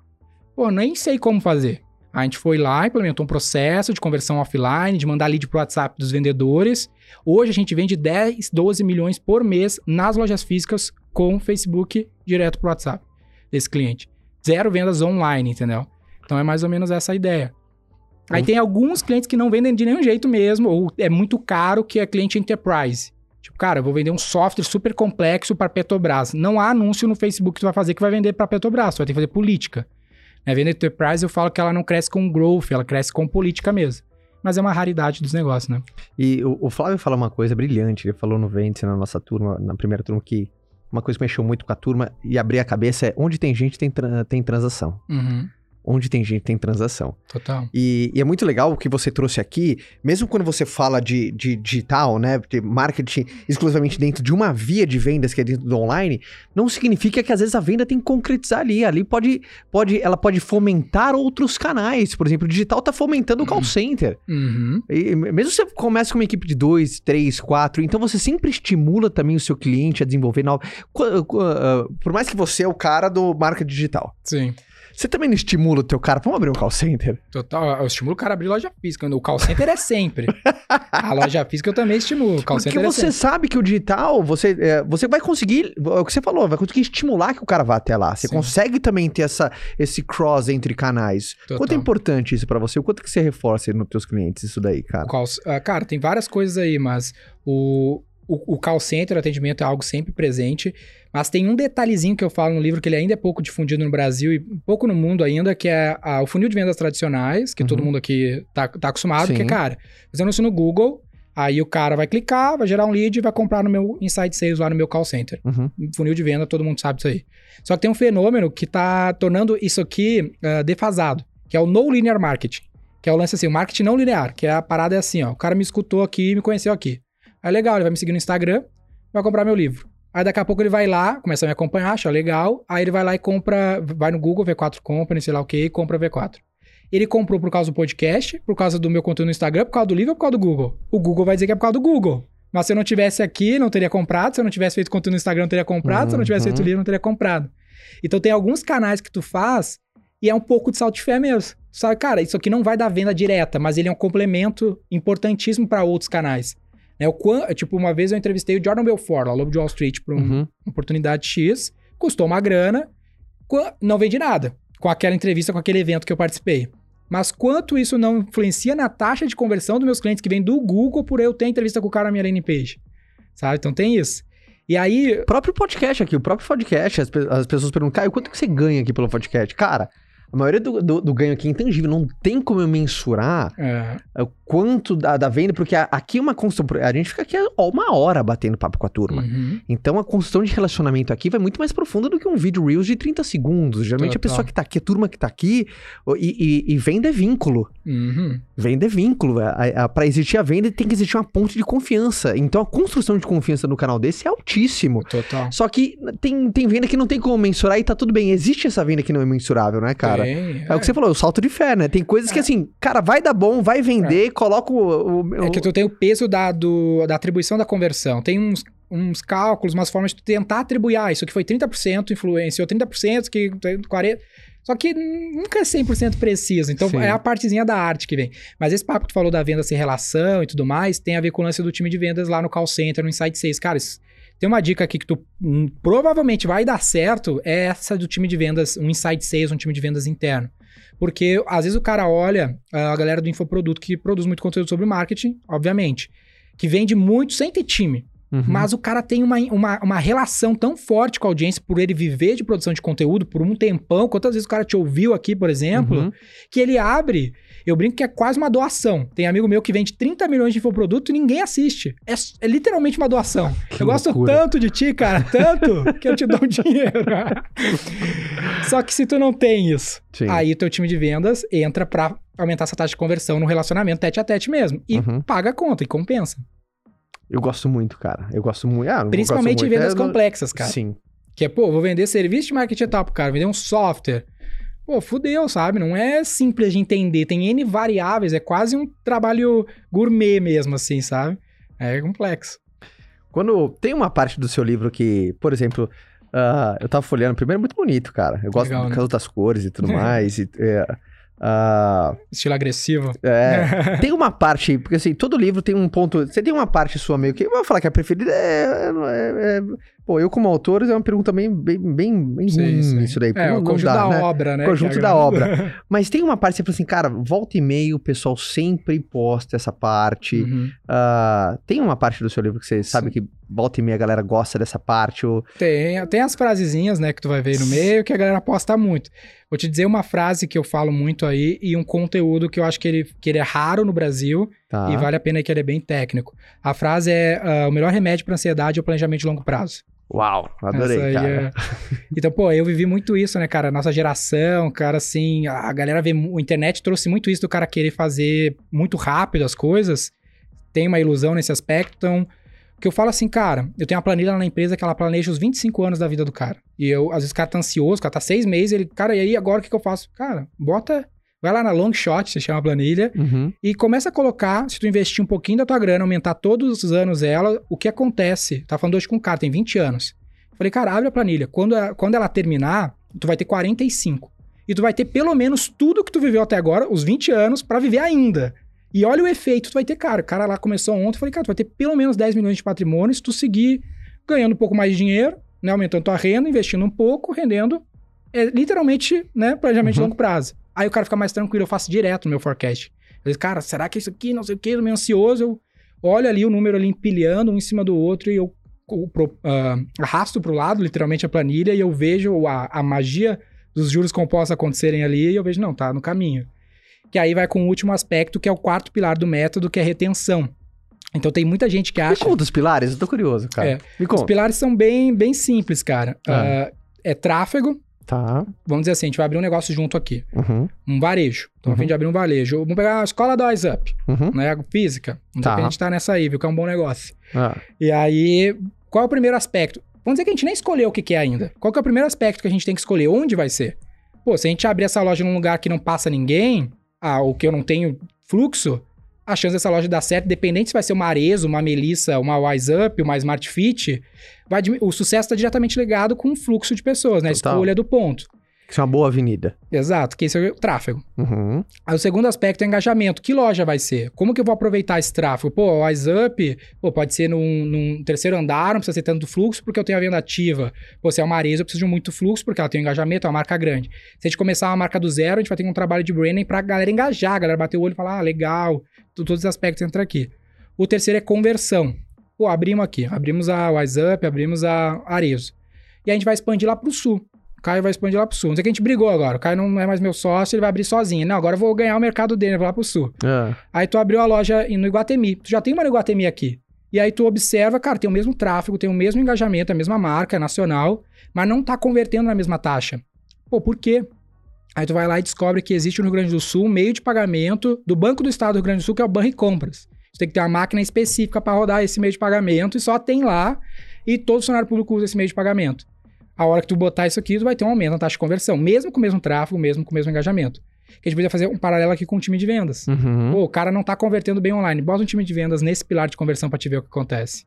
Pô, nem sei como fazer. A gente foi lá, implementou um processo de conversão offline, de mandar lead pro WhatsApp dos vendedores. Hoje a gente vende 10, 12 milhões por mês nas lojas físicas com Facebook direto pro WhatsApp desse cliente. Zero vendas online, entendeu? Então é mais ou menos essa a ideia. Aí Uhum. tem alguns clientes que não vendem de nenhum jeito mesmo, ou é muito caro, que é cliente enterprise. Cara, eu vou vender um software super complexo para Petrobras. Não há anúncio no Facebook que tu vai fazer que vai vender para Petrobras, tu vai ter que fazer política. Né? Venda enterprise, eu falo que ela não cresce com growth, ela cresce com política mesmo. Mas é uma raridade dos negócios, né? E o, o Flávio fala uma coisa brilhante, ele falou no Vente, na nossa turma, na primeira turma, que uma coisa que mexeu muito com a turma e abrir a cabeça é onde tem gente tem, tra- tem transação. Uhum, Onde tem gente tem transação. total. E, e é muito legal o que você trouxe aqui, mesmo quando você fala de, de digital, né? De marketing exclusivamente dentro de uma via de vendas que é dentro do online, não significa que às vezes a venda tem que concretizar ali. Ali pode, pode, ela pode fomentar outros canais. Por exemplo, o digital tá fomentando o call center. Uhum, E mesmo se você começa com uma equipe de dois, três, quatro, então você sempre estimula também o seu cliente a desenvolver novos. Por mais que você é o cara do marketing digital, sim. Você também não estimula o teu cara. Vamos abrir um call center? Total. Eu estimulo o cara a abrir loja física. O call center é sempre. a loja física eu também estimulo. O call Porque center é você sempre. sabe que o digital, você, é, você vai conseguir, é o que você falou, vai conseguir estimular que o cara vá até lá. Você Sim. consegue também ter essa, esse cross entre canais. Total. Quanto é importante isso pra você? O quanto que você reforça nos teus clientes isso daí, cara? Call- ah, cara, tem várias coisas aí, mas o, o, o call center, o atendimento é algo sempre presente. Mas tem um detalhezinho que eu falo no livro que ele ainda é pouco difundido no Brasil e pouco no mundo ainda, que é a- o funil de vendas tradicionais, que todo Uhum. mundo aqui tá, tá acostumado, Sim. que, cara, você anúncio no Google, aí o cara vai clicar, vai gerar um lead e vai comprar no meu Inside Sales lá no meu call center. Uhum. funil de venda, todo mundo sabe disso aí. Só que tem um fenômeno que tá tornando isso aqui ah, defasado, que é o no linear marketing. Que é o lance assim, o marketing não linear, que é a parada é assim, ó, o cara me escutou aqui, me conheceu aqui. Aí legal, ele vai me seguir no Instagram, vai comprar meu livro. Aí daqui a pouco ele vai lá, começa a me acompanhar, acha legal, aí ele vai lá e compra, vai no Google V4 Company, sei lá o que, e compra V4. Ele comprou por causa do podcast, por causa do meu conteúdo no Instagram, por causa do livro ou por causa do Google? O Google vai dizer que é por causa do Google. Mas se eu não tivesse aqui, não teria comprado. Se eu não tivesse feito conteúdo no Instagram, não teria comprado. Se eu não tivesse Uhum. feito livro, não teria comprado. Então tem alguns canais que tu faz e é um pouco de salto de fé mesmo. Sabe, cara, isso aqui não vai dar venda direta, mas ele é um complemento importantíssimo para outros canais. Né, o quan- tipo, uma vez eu entrevistei o Jordan Belfort, lá, Lobo de Wall Street, para uma Uhum. oportunidade X, custou uma grana, não vendi nada com aquela entrevista, com aquele evento que eu participei. Mas quanto isso não influencia na taxa de conversão dos meus clientes que vêm do Google por eu ter entrevista com o cara na minha landing page? Sabe? Então tem isso. E aí, O próprio podcast aqui, o próprio podcast, as, pe- as pessoas perguntam, Caio, quanto que você ganha aqui pelo podcast? Cara, a maioria do, do, do ganho aqui é intangível, não tem como eu mensurar é, o quanto da, da venda, porque a- aqui é uma construção, a gente fica aqui uma hora batendo papo com a turma. uhum, Então a construção de relacionamento aqui vai muito mais profunda do que um vídeo Reels de 30 segundos. Geralmente a Total. pessoa que tá aqui, a turma que tá aqui, e, e, e venda é vínculo. uhum, Venda é vínculo. A, a, pra existir a venda tem que existir uma ponte de confiança. Então a construção de confiança no canal desse é altíssimo. total. Só que tem, tem venda que não tem como mensurar e tá tudo bem. Existe essa venda que não é mensurável, né, cara? Tem, É, o que você falou, o salto de fé, né? Tem coisas que assim, cara, vai dar bom, vai vender, coloca o. o- É que tu tem o peso da, do- da atribuição da conversão. Tem uns, uns cálculos, umas formas de tu tentar atribuir. Ah, isso aqui foi 30%, influenciou 30%, isso aqui 40%. Só que nunca é 100% preciso. Então Sim. é a partezinha da arte que vem. Mas esse papo que tu falou da venda sem relação e tudo mais, tem a ver com o lance do time de vendas lá no call center, no Insight 6. Cara, isso- tem uma dica aqui que tu hum, provavelmente vai dar certo, é essa do time de vendas, um Insight 6, um time de vendas interno. Porque às vezes o cara olha ah, a galera do infoproduto que produz muito conteúdo sobre marketing, obviamente, que vende muito sem ter time. Uhum. Mas o cara tem uma, uma, uma relação tão forte com a audiência por ele viver de produção de conteúdo por um tempão. Quantas vezes o cara te ouviu aqui, por exemplo, Uhum. que ele abre. Eu brinco que é quase uma doação. Tem amigo meu que vende 30 milhões de infoproduto e ninguém assiste. É, é literalmente uma doação. *laughs* Que eu gosto loucura. tanto de ti, cara, tanto, que eu te dou um dinheiro. *laughs* Só que se tu não tem isso, Sim. aí o teu time de vendas entra pra aumentar essa taxa de conversão no relacionamento tete a tete mesmo. E Uhum. paga a conta e compensa. Eu gosto muito, cara. Eu gosto muito. Ah, Principalmente gosto em muito, vendas é, complexas, cara. Sim. Que é, pô, vou vender serviço de marketing pro cara, vender um software. Pô, fudeu, sabe? Não é simples de entender, tem N variáveis, é quase um trabalho gourmet mesmo, assim, sabe? É complexo. Quando tem uma parte do seu livro que, por exemplo, uh, eu tava folheando, primeiro é muito bonito, cara. Eu gosto Legal, das né? outras cores e tudo mais. e, é, ah, Estilo agressivo. é, *laughs* tem uma parte, porque assim, todo livro tem um ponto. Você tem uma parte sua meio que. Eu vou falar que a preferida é. é- é- pô, eu como autor, é uma pergunta bem, bem, bem, bem Sim, ruim sim. isso daí. É, não- o conjunto dá, da né? obra, né? Conjunto é da obra. *laughs* Mas tem uma parte que você fala assim, cara, volta e meia o pessoal sempre posta essa parte. Uhum. Ah, tem uma parte do seu livro que você sabe que volta e meia a galera gosta dessa parte? Ou... Tem, tem as frasezinhas, né, que tu vai ver no meio, que a galera posta muito. Vou te dizer uma frase que eu falo muito aí e um conteúdo que eu acho que ele, que ele é raro no Brasil Tá. e vale a pena que ele é bem técnico. A frase é: ah, o melhor remédio para ansiedade é o planejamento de longo prazo. Uau, adorei, cara. é- Então, pô, eu vivi muito isso, né, cara? Nossa geração, cara, assim, a galera vê. A internet trouxe muito isso do cara querer fazer muito rápido as coisas. Tem uma ilusão nesse aspecto. Então, o que eu falo assim, cara, eu tenho uma planilha lá na empresa que ela planeja os 25 anos da vida do cara. E eu, às vezes, o cara tá ansioso, o cara tá seis meses, ele, cara, e aí agora o que, que eu faço? Cara, bota. Vai lá na long shot, se chama a planilha, Uhum. e começa a colocar, se tu investir um pouquinho da tua grana, aumentar todos os anos ela, o que acontece? Tá falando hoje com um cara, tem 20 anos. Falei, cara, abre a planilha. Quando, a- quando ela terminar, tu vai ter 45. E tu vai ter pelo menos tudo que tu viveu até agora, os 20 anos, pra viver ainda. E olha o efeito, tu vai ter, cara. O cara lá começou ontem, eu falei, cara, tu vai ter pelo menos 10 milhões de patrimônio se tu seguir ganhando um pouco mais de dinheiro, né? Aumentando tua renda, investindo um pouco, rendendo. É literalmente, né? Planejamento de Uhum. longo prazo. Aí o cara fica mais tranquilo, eu faço direto no meu forecast. Eu digo, cara, será que isso aqui, não sei o que, meio ansioso, eu olho ali o número ali empilhando um em cima do outro e eu ah, arrasto pro lado, literalmente, a planilha e eu vejo a, a magia dos juros compostos acontecerem ali e eu vejo, não, tá no caminho. Que aí vai com o último aspecto, que é o quarto pilar do método, que é retenção. Então tem muita gente que Me acha... conta os pilares, eu tô curioso, cara. É. Me Os conta. pilares são bem, bem simples, cara. Ah. Ah, é tráfego, Tá. vamos dizer assim, a gente vai abrir um negócio junto aqui. Uhum. Um varejo. Então, a Uhum. fim de abrir um varejo. Vamos pegar a escola da Wise Up, Uhum. né? Física. Vamos Tá. a gente tá nessa aí, viu? Que é um bom negócio. Ah. E aí, qual é o primeiro aspecto? Vamos dizer que a gente nem escolheu o que, que é ainda. Qual que é o primeiro aspecto que a gente tem que escolher? Onde vai ser? Pô, se a gente abrir essa loja num lugar que não passa ninguém, ah, ou que eu não tenho fluxo, a chance dessa loja dar certo, dependente se vai ser uma Arezo, uma Melissa, uma Wise Up, uma Smart Fit, vai, o sucesso está diretamente ligado com o fluxo de pessoas, né? A escolha do ponto. Isso é uma boa avenida. Exato, que esse é o tráfego. Uhum. Aí o segundo aspecto é engajamento. Que loja vai ser? Como que eu vou aproveitar esse tráfego? Pô, o Wise Up, pô, pode ser num, num terceiro andar, não precisa ser tanto fluxo porque eu tenho a venda ativa. Pô, se é uma Arezzo, eu preciso de muito fluxo porque ela tem um engajamento, é uma marca grande. Se a gente começar uma marca do zero, a gente vai ter um trabalho de branding pra galera engajar, a galera bater o olho e falar, ah, legal, todos os aspectos entram aqui. O terceiro é conversão. Pô, abrimos aqui, abrimos a Wise Up, abrimos a Arezzo. E a gente vai expandir lá pro sul. O Caio vai expandir lá pro sul. Não sei que a gente brigou agora. O Caio não é mais meu sócio, ele vai abrir sozinho. Não, agora eu vou ganhar o mercado dele, eu vou lá pro sul. Ah. Aí tu abriu a loja no Iguatemi. Tu já tem uma no Iguatemi aqui. E aí tu observa, cara, tem o mesmo tráfego, tem o mesmo engajamento, a mesma marca, é nacional, mas não tá convertendo na mesma taxa. Pô, por quê? Aí tu vai lá e descobre que existe no Rio Grande do Sul um meio de pagamento do Banco do Estado do Rio Grande do Sul, que é o Banco Compras. Tu tem que ter uma máquina específica para rodar esse meio de pagamento e só tem lá e todo funcionário público usa esse meio de pagamento. A hora que tu botar isso aqui, tu vai ter um aumento na taxa de conversão, mesmo com o mesmo tráfego, mesmo com o mesmo engajamento. Que a gente podia fazer um paralelo aqui com o time de vendas. Uhum. Pô, o cara não tá convertendo bem online. Bota um time de vendas nesse pilar de conversão pra te ver o que acontece.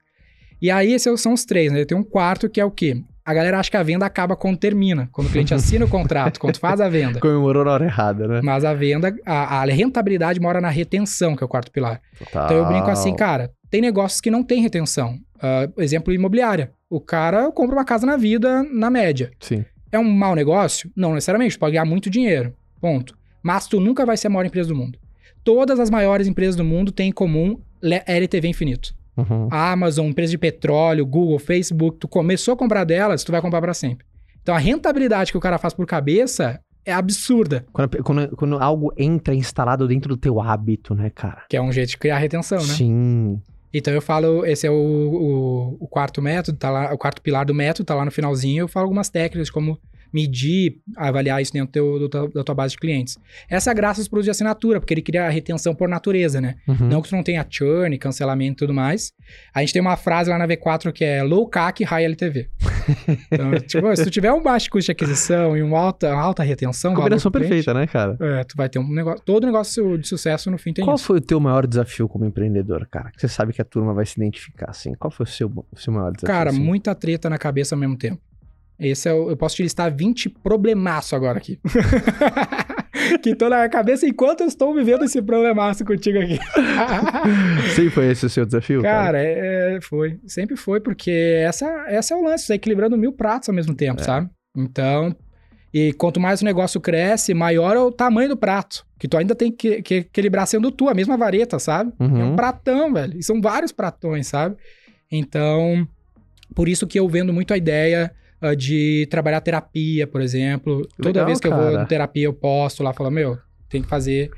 E aí, esses são os três, né? Tem um quarto que é o quê? A galera acha que a venda acaba quando termina. Quando o cliente assina o contrato, quando faz a venda. *laughs* Comemorou na hora errada, né? Mas a venda, a, a rentabilidade mora na retenção, que é o quarto pilar. Então eu brinco assim, cara, tem negócios que não tem retenção. Ah, exemplo, imobiliária. O cara compra uma casa na vida, na média. Sim. É um mau negócio? Não necessariamente, tu pode ganhar muito dinheiro. Ponto. Mas tu nunca vai ser a maior empresa do mundo. Todas as maiores empresas do mundo têm em comum LTV infinito. Uhum. A Amazon, empresa de petróleo, Google, Facebook, tu começou a comprar delas, tu vai comprar para sempre. Então a rentabilidade que o cara faz por cabeça é absurda, Quando, quando- quando algo entra instalado dentro do teu hábito, né, cara? que é um jeito de criar retenção, né? Sim. Então eu falo, esse é o, o, o quarto método, tá lá, o quarto pilar do método, tá lá no finalzinho, eu falo algumas técnicas como medir, avaliar isso dentro do teu- do da tua base de clientes. Essa é a graça dos produtos de assinatura, porque ele cria a retenção por natureza, né? Uhum. Não que tu não tenha churn, cancelamento e tudo mais. A gente tem uma frase lá na V4 que é low CAC, high LTV. *laughs* Então, tipo, se tu tiver um baixo custo de aquisição e uma alta, uma alta retenção, Combinação pro cliente, perfeita, né, cara? É, tu vai ter um negócio. Todo negócio de sucesso no fim tem Qual isso. foi o teu maior desafio como empreendedor, cara? Que você sabe que a turma vai se identificar, assim. Qual foi o seu, o seu maior desafio? Cara, assim? muita treta na cabeça ao mesmo tempo. Esse é o, eu posso te listar 20 problemaço agora aqui. *laughs* que tô na minha cabeça enquanto eu estou vivendo esse problemaço contigo aqui. *laughs* Sempre foi esse o seu desafio, cara? Cara, é, é, foi. Sempre foi, porque essa, essa é o lance, você tá equilibrando mil pratos ao mesmo É. tempo, sabe? Então, e quanto mais o negócio cresce, maior é o tamanho do prato. Que tu ainda tem que, que equilibrar sendo tu, a mesma vareta, sabe? É Uhum. um pratão, velho. E são vários pratões, sabe? Então, por isso que eu vendo muito a ideia ah, de trabalhar terapia, por exemplo. Toda Legal, vez que eu vou cara. em terapia, eu posto lá, falo, meu, tem que fazer.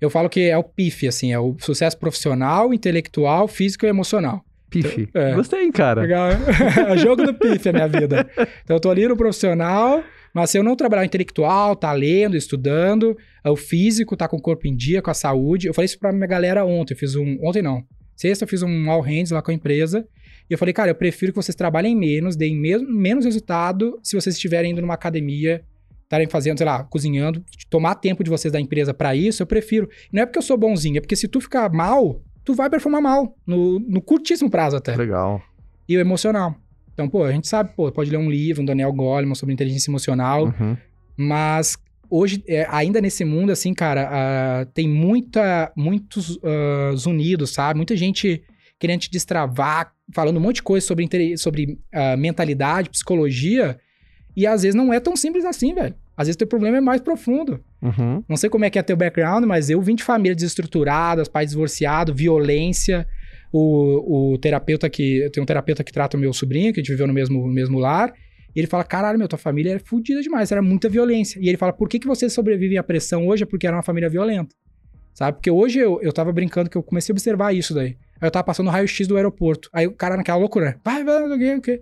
Eu falo que é o PIF, assim, é o sucesso profissional, intelectual, físico e emocional. Pife. É. Gostei, cara? Legal. é *laughs* o jogo do PIF a minha vida. Então eu tô ali no profissional, mas se eu não trabalhar intelectual, tá lendo, estudando, o físico tá com o corpo em dia, com a saúde. Eu falei isso pra minha galera ontem, eu fiz um. Ontem não. Sexta eu fiz um all hands lá com a empresa. E eu falei, cara, eu prefiro que vocês trabalhem menos, deem mesmo, menos resultado se vocês estiverem indo numa academia, estarem fazendo, sei lá, cozinhando, tomar tempo de vocês da empresa pra isso, eu prefiro. Não é porque eu sou bonzinho, é porque se tu ficar mal, tu vai performar mal, no, no curtíssimo prazo até Legal. e o emocional. Então, pô, a gente sabe, pô, pode ler um livro, um Daniel Goleman sobre inteligência emocional, Uhum. mas hoje, é, ainda nesse mundo, assim, cara, ah, tem muita, muitos zunidos, sabe? Muita gente querendo te destravar, falando um monte de coisa sobre, sobre ah, mentalidade, psicologia, e às vezes não é tão simples assim, velho. Às vezes teu problema é mais profundo. Uhum. Não sei como é que é teu background, mas eu vim de família desestruturada, pais divorciados, violência. O, o terapeuta que. Eu tenho um terapeuta que trata o meu sobrinho, que a gente viveu no mesmo, no mesmo lar. E ele fala: caralho, meu, tua família era fodida demais, era muita violência. E ele fala: por que, que vocês sobrevivem à pressão hoje? É porque era uma família violenta. Sabe? Porque hoje eu, eu tava brincando que eu comecei a observar isso daí. Aí eu tava passando o raio-x do aeroporto. Aí o cara naquela loucura, né? Vai, vai, o quê, o quê?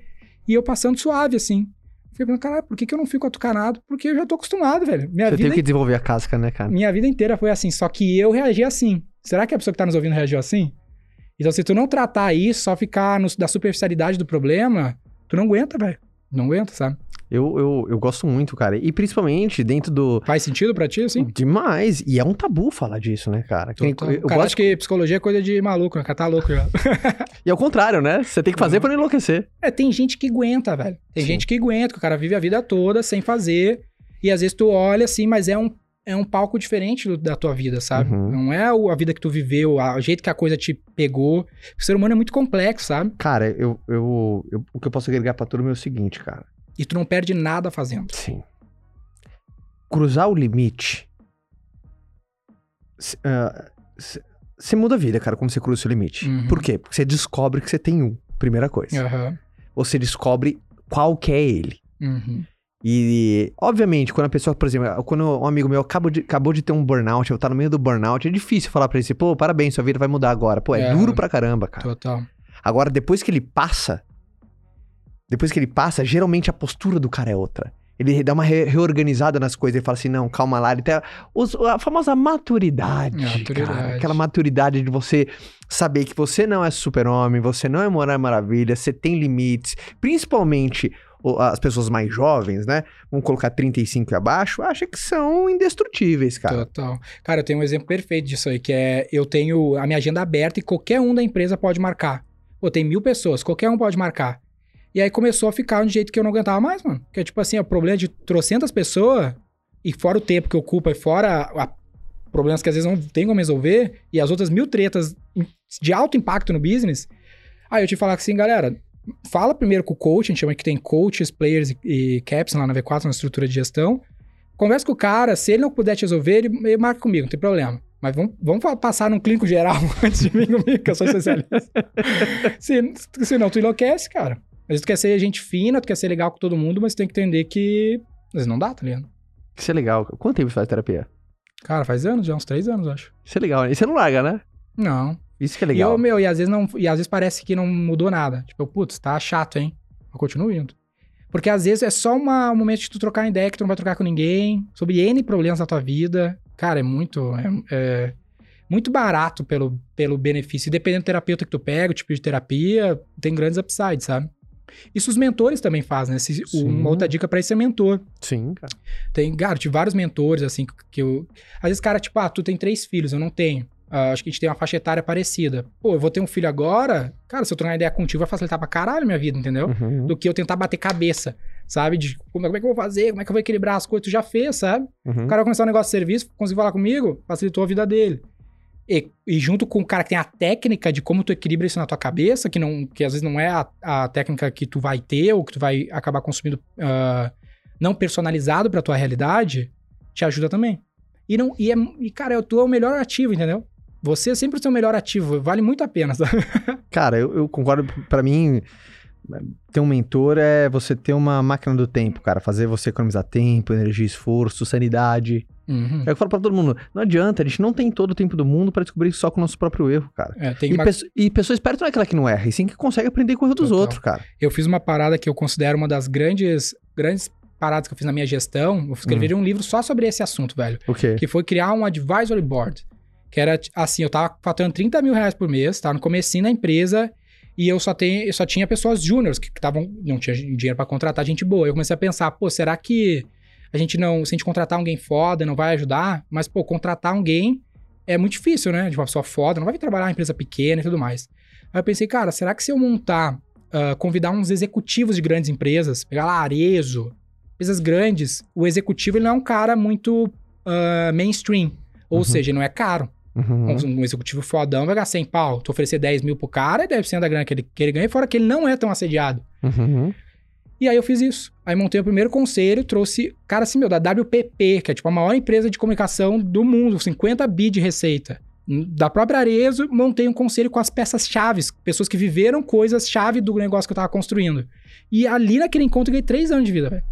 E eu passando suave, assim. Fiquei pensando, caralho, por que, que eu não fico atucanado? Porque eu já tô acostumado, velho. Minha Você vida tem que desenvolver a casca, né, cara? minha vida inteira foi assim, só que eu reagi assim. Será que a pessoa que tá nos ouvindo reagiu assim? Então, se tu não tratar isso, só ficar no- da superficialidade do problema, tu não aguenta, velho. Não aguenta, sabe? Eu, eu, eu gosto muito, cara. E principalmente dentro do. Faz sentido pra ti, assim? Demais. E é um tabu falar disso, né, cara? Que nem- Total. eu Cara, gosto acho que psicologia é coisa de maluco, né? O cara tá louco já. E é o contrário, né? Você tem que fazer Uhum. pra não enlouquecer. É, tem gente que aguenta, velho. Tem Sim. gente que aguenta, que o cara vive a vida toda sem fazer. E às vezes tu olha assim, mas é um, é um palco diferente do- da tua vida, sabe? Uhum. Não é a vida que tu viveu, a- o jeito que a coisa te pegou. O ser humano é muito complexo, sabe? Cara, eu, eu, eu- o que eu posso agregar pra turma é o seguinte, cara. E tu não perde nada fazendo. Sim. Cruzar o limite. Você muda a vida, cara, quando você cruza o seu limite. Uhum. Por quê? Porque você descobre que você tem um, primeira coisa. Aham. Você descobre qual que é ele. Uhum. E, obviamente, quando a pessoa, por exemplo, quando um amigo meu acabou de, acabou de ter um burnout, eu tá no meio do burnout, é difícil falar pra ele assim, pô, parabéns, sua vida vai mudar agora. Pô, é, É. duro pra caramba, cara. Total. Agora, depois que ele passa, depois que ele passa, geralmente a postura do cara é outra. Ele dá uma re- reorganizada nas coisas, ele fala assim, não, calma lá, ele tem a, os- a famosa maturidade, Maturidade. cara. Aquela maturidade de você saber que você não é super-homem, você não é Mulher Maravilha, você tem limites, principalmente as pessoas mais jovens, né? Vamos colocar 35 e abaixo, acha que são indestrutíveis, cara. Total. Cara, eu tenho um exemplo perfeito disso aí, que é eu tenho a minha agenda aberta e qualquer um da empresa pode marcar. Pô, tem mil pessoas, qualquer um pode marcar. E aí começou a ficar de um jeito que eu não aguentava mais, mano. Que é tipo assim, o problema de trocentas pessoas, e fora o tempo que ocupa, e fora a- problemas que às vezes não tem como resolver, e as outras mil tretas de alto impacto no business. Aí eu te falar assim, galera, fala primeiro com o coach, a gente chama que tem coaches, players e, caps lá na V4, na estrutura de gestão. Conversa com o cara, se ele não puder te resolver, ele, ele marca comigo, não tem problema. Mas vamos, vamos passar num clínico geral *laughs* antes de vir comigo, que eu sou especialista. *laughs* se, senão tu enlouquece, cara. Às vezes tu quer ser gente fina, tu quer ser legal com todo mundo, mas tu tem que entender que às vezes não dá, tá ligado? Isso é legal. Quanto tempo você faz terapia? Cara, faz anos, já uns três anos, acho. Isso é legal. E você não larga, né? Não. Isso que é E legal. eu, meu, e às vezes não. E às vezes parece que não mudou nada. Tipo, putz, tá chato, hein? Eu continuo indo. Porque às vezes é só uma- um momento de tu trocar ideia que tu não vai trocar com ninguém, sobre N problemas da tua vida. Cara, é muito. É, é muito barato pelo, pelo benefício. E dependendo do terapeuta que tu pega, o tipo de terapia, tem grandes upsides, sabe? Isso os mentores também fazem, né? Se- uma outra dica pra isso é mentor. Sim, cara. Tem, cara, tive vários mentores, assim, que eu. Às vezes, cara, tipo, ah, tu tem três filhos, eu não tenho. Ah, acho que a gente tem uma faixa etária parecida. Pô, eu vou ter um filho agora. Cara, se eu trocar ideia contigo, vai facilitar pra caralho a minha vida, entendeu? Uhum, Do que eu tentar bater cabeça, sabe? De como é como é que eu vou fazer, como é que eu vou equilibrar as coisas. Tu já fez, sabe? uhum. O cara vai começar um negócio de serviço, conseguiu falar comigo, facilitou a vida dele. E, e junto com o cara que tem a técnica de como tu equilibra isso na tua cabeça, que, não, que às vezes não é a, a técnica que tu vai ter ou que tu vai acabar consumindo ah, não personalizado pra tua realidade, te ajuda também. E, não, e, é, e cara, tu é o melhor ativo, entendeu? Você é sempre o seu melhor ativo, vale muito a pena, sabe? *laughs* Cara, eu, eu concordo. Pra mim, ter um mentor é você ter uma máquina do tempo, cara. Fazer você economizar tempo, energia, esforço, sanidade. Uhum. É o que eu falo pra todo mundo. Não adianta, a gente não tem todo o tempo do mundo pra descobrir só com o nosso próprio erro, cara. É, E, uma- pesso- e pessoa esperta não é aquela que não erra, e sim que consegue aprender com o erro dos Total. outros, cara. eu fiz uma parada que eu considero uma das grandes, grandes paradas que eu fiz na minha gestão. Eu escrevi um livro só sobre esse assunto, velho. O quê? que foi criar um advisory board. Que era assim, eu tava faturando 30 mil reais por mês, tava no comecinho da empresa, e eu só, tenho, eu só tinha pessoas júniores que estavam, não tinha dinheiro pra contratar gente boa. Eu comecei a pensar, pô, será que a gente não, se a gente contratar alguém foda, não vai ajudar? Mas, pô, contratar alguém é muito difícil, né? De uma pessoa foda, não vai vir trabalhar em uma empresa pequena e tudo mais. Aí eu pensei, cara, será que se eu montar, ah, convidar uns executivos de grandes empresas, pegar lá Arezo, empresas grandes, o executivo ele não é um cara muito ah, mainstream. Ou Uhum. seja, ele não é caro. Uhum. Um, um executivo fodão vai gastar 100 pau. Tu oferecer 10 mil pro cara, é 10% da grana que ele, que ele ganha, fora que ele não é tão assediado. Uhum. E aí eu fiz isso. Aí montei o primeiro conselho, trouxe, cara assim, meu, da WPP, que é tipo a maior empresa de comunicação do mundo, 50 bi de receita. Da própria Arezo, montei um conselho com as peças-chaves, pessoas que viveram coisas-chave do negócio que eu tava construindo. E ali naquele encontro eu ganhei três anos de vida, velho.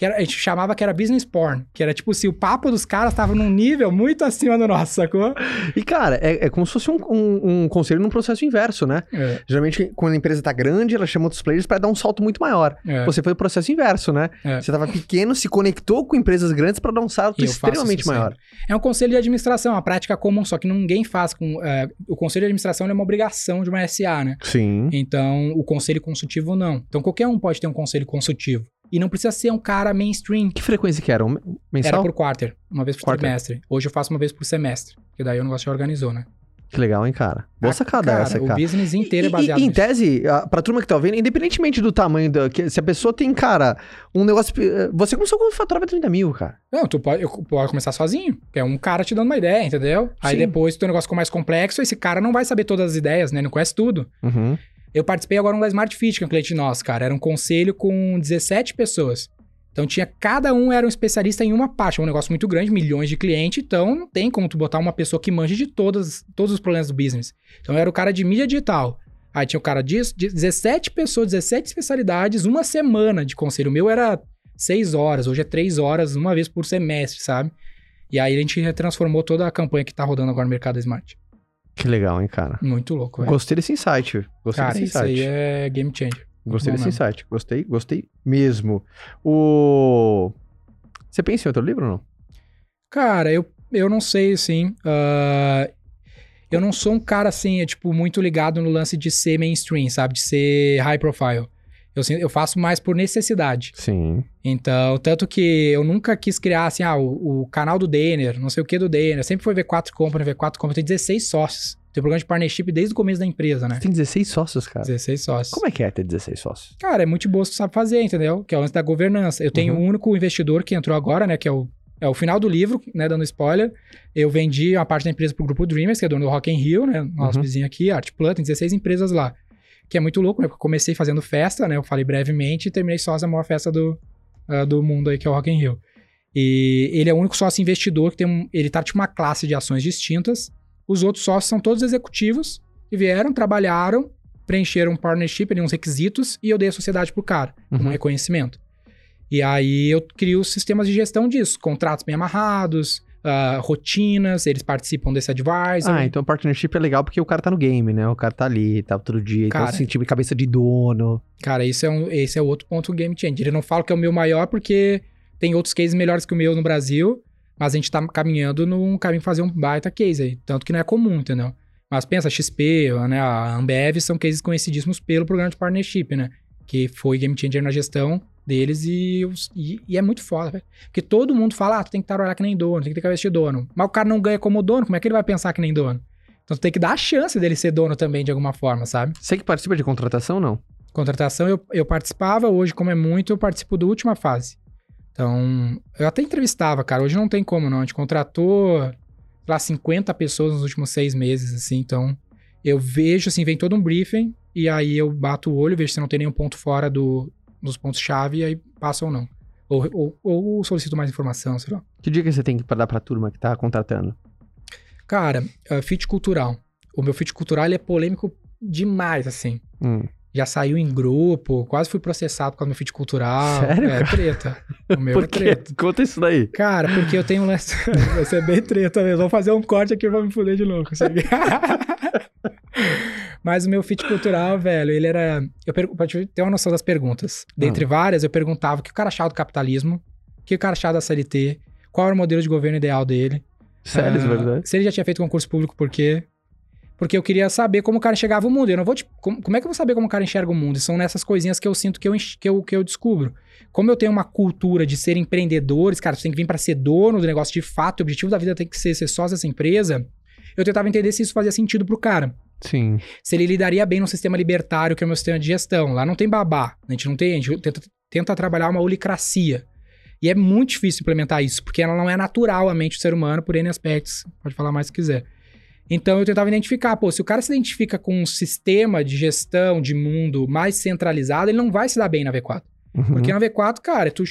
Que era- a gente chamava que era business porn, que era tipo assim, o papo dos caras tava num nível muito acima do nosso, sacou? E, cara, é, é como se fosse um, um- um conselho num processo inverso, né? É, Geralmente, quando a empresa tá grande, ela chama outros players pra dar um salto muito maior. é. Você foi o processo inverso, né? É. Você tava pequeno, se conectou com empresas grandes pra dar um salto extremamente maior. É um conselho de administração, uma prática comum, só que ninguém faz com. é, o conselho de administração é uma obrigação de uma SA, né? Sim. Então, o conselho consultivo não. Então, qualquer um pode ter um conselho consultivo. E não precisa ser um cara mainstream. Que frequência que era? Um mensal? Era por quarter, uma vez por Quarter. trimestre. Hoje eu faço uma vez por semestre, porque daí o negócio já organizou, né? Que legal, hein, cara? Boa Ah, sacada essa, O cara. business inteiro é E- baseado e, em nisso. tese, pra turma que tá ouvindo, independentemente do tamanho da. que- se a pessoa tem, cara, um negócio. eh, Você começou com faturava 30 mil, cara. Não, tu pode, eu, pode começar sozinho. Que é um cara te dando uma ideia, entendeu? Aí Sim. depois, se o negócio ficou mais complexo, esse cara não vai saber todas as ideias, né? Não conhece tudo. Uhum. Eu participei agora um da Smart Fit, que é um cliente nosso, cara. Era um conselho com 17 pessoas. Então tinha, cada um era um especialista em uma parte. É um negócio muito grande, milhões de clientes, então não tem como tu botar uma pessoa que manja de todas, todos os problemas do business. Então era o cara de mídia digital. Aí tinha o cara de 17 pessoas, 17 especialidades, uma semana de conselho. O meu era 6 horas, hoje é 3 horas, uma vez por semestre, sabe? E aí a gente transformou toda a campanha que tá rodando agora no mercado Smart. Que legal, hein, cara. Muito louco, velho. Gostei desse insight. Gostei Cara, desse isso insight. aí é game changer. Gostei desse mesmo. insight. Gostei, gostei mesmo. O. Você pensa em outro livro ou não? Cara, eu, eu não sei, assim. ah, eu não sou um cara, assim, é, tipo, muito ligado no lance de ser mainstream, sabe? De ser high profile. Eu, eu faço mais por necessidade. Sim. Então, tanto que eu nunca quis criar, assim, ah, o, o canal do Denner, não sei o que do Denner. Sempre foi V4 Company, V4 Company. Tem 16 sócios. Tem programa de partnership desde o começo da empresa, né? Você tem 16 sócios, cara. 16 sócios. Como é que é ter 16 sócios? Cara, é muito se tu sabe fazer, entendeu? Que é o lance da governança. Eu tenho Uhum. um único investidor que entrou agora, né? Que é o, é o final do livro, né? Dando spoiler. Eu vendi uma parte da empresa pro grupo Dreamers, que é dono do Rock in Rio, né? Nosso Uhum. vizinho aqui, Art Plan, tem 16 empresas lá. Que é muito louco, né? Porque eu comecei fazendo festa, né? Eu falei brevemente e terminei sócio da maior festa do, ah, do mundo aí, que é o Rock in Rio. E ele é o único sócio investidor que tem um. Ele tá tipo uma classe de ações distintas. Os outros sócios são todos executivos que vieram, trabalharam, preencheram um partnership, ali, uns requisitos, e eu dei a sociedade pro cara, como Uhum. reconhecimento. E aí eu crio sistemas de gestão disso, contratos bem amarrados, ah, rotinas, eles participam desse advisor. Ah, então partnership é legal porque o cara tá no game, né? O cara tá ali, tá todo dia, então Cara. se sentir cabeça de dono. Cara, esse é, um, esse é outro ponto game changer. Eu não falo que é o meu maior porque tem outros cases melhores que o meu no Brasil, mas a gente tá caminhando num caminho fazer um baita case aí. Tanto que não é comum, entendeu? Mas pensa, a XP, né, a Ambev são cases conhecidíssimos pelo programa de partnership, né? que foi game changer na gestão deles e, e, e é muito foda, velho. Porque todo mundo fala, ah, tu tem que trabalhar que nem dono, tem que ter cabeça de dono. Mas o cara não ganha como dono, como é que ele vai pensar que nem dono? Então tu tem que dar a chance dele ser dono também, de alguma forma, sabe? Você que participa de contratação, não? Contratação eu, eu participava, hoje, como é muito, eu participo da última fase. Então, eu até entrevistava, cara. Hoje não tem como, não. A gente contratou, sei lá, 50 pessoas nos últimos seis meses, assim. Então, eu vejo, assim, vem todo um briefing, e aí eu bato o olho, vejo se não tem nenhum ponto fora do, dos pontos-chave, e aí passa ou não. Ou, ou, ou solicito mais informação, sei lá. Que dica você tem que dar pra turma que tá contratando? Cara, uh, fit cultural. O meu fit cultural, ele é polêmico demais, assim. Hum. Já saiu em grupo, quase fui processado por causa do meu fit cultural. Sério, É treta. O meu *laughs* é treta. Conta isso daí. Cara, porque eu tenho um lance. *laughs* Vai ser bem treta mesmo. Vou fazer um corte aqui pra me fuder de louco. *laughs* Mas o meu fit cultural, velho, ele era. Eu pergu... Pra te ter uma noção das perguntas. Dentre várias, eu perguntava o que o cara achava do capitalismo, o que o cara achava da CLT, qual era o modelo de governo ideal dele. Sério, é Ah, verdade? Se ele já tinha feito concurso público, por quê? Porque eu queria saber como o cara enxergava o mundo. Eu não vou te... como, como é que eu vou saber como o cara enxerga o mundo? E são nessas coisinhas que eu sinto que eu, enx- que eu, que eu descubro. Como eu tenho uma cultura de ser empreendedores, cara, você tem que vir pra ser dono do negócio de fato, o objetivo da vida tem que ser ser sócio dessa empresa. Eu tentava entender se isso fazia sentido pro cara. Sim. Se ele lidaria bem no sistema libertário, que é o meu sistema de gestão. Lá não tem babá. A gente não tem, a gente tenta, tenta trabalhar uma olicracia. E é muito difícil implementar isso, porque ela não é natural a mente do ser humano por N aspectos. Pode falar mais se quiser. Então eu tentava identificar, pô, se o cara se identifica com um sistema de gestão de mundo mais centralizado, ele não vai se dar bem na V4. Uhum. Porque na V4, cara, tu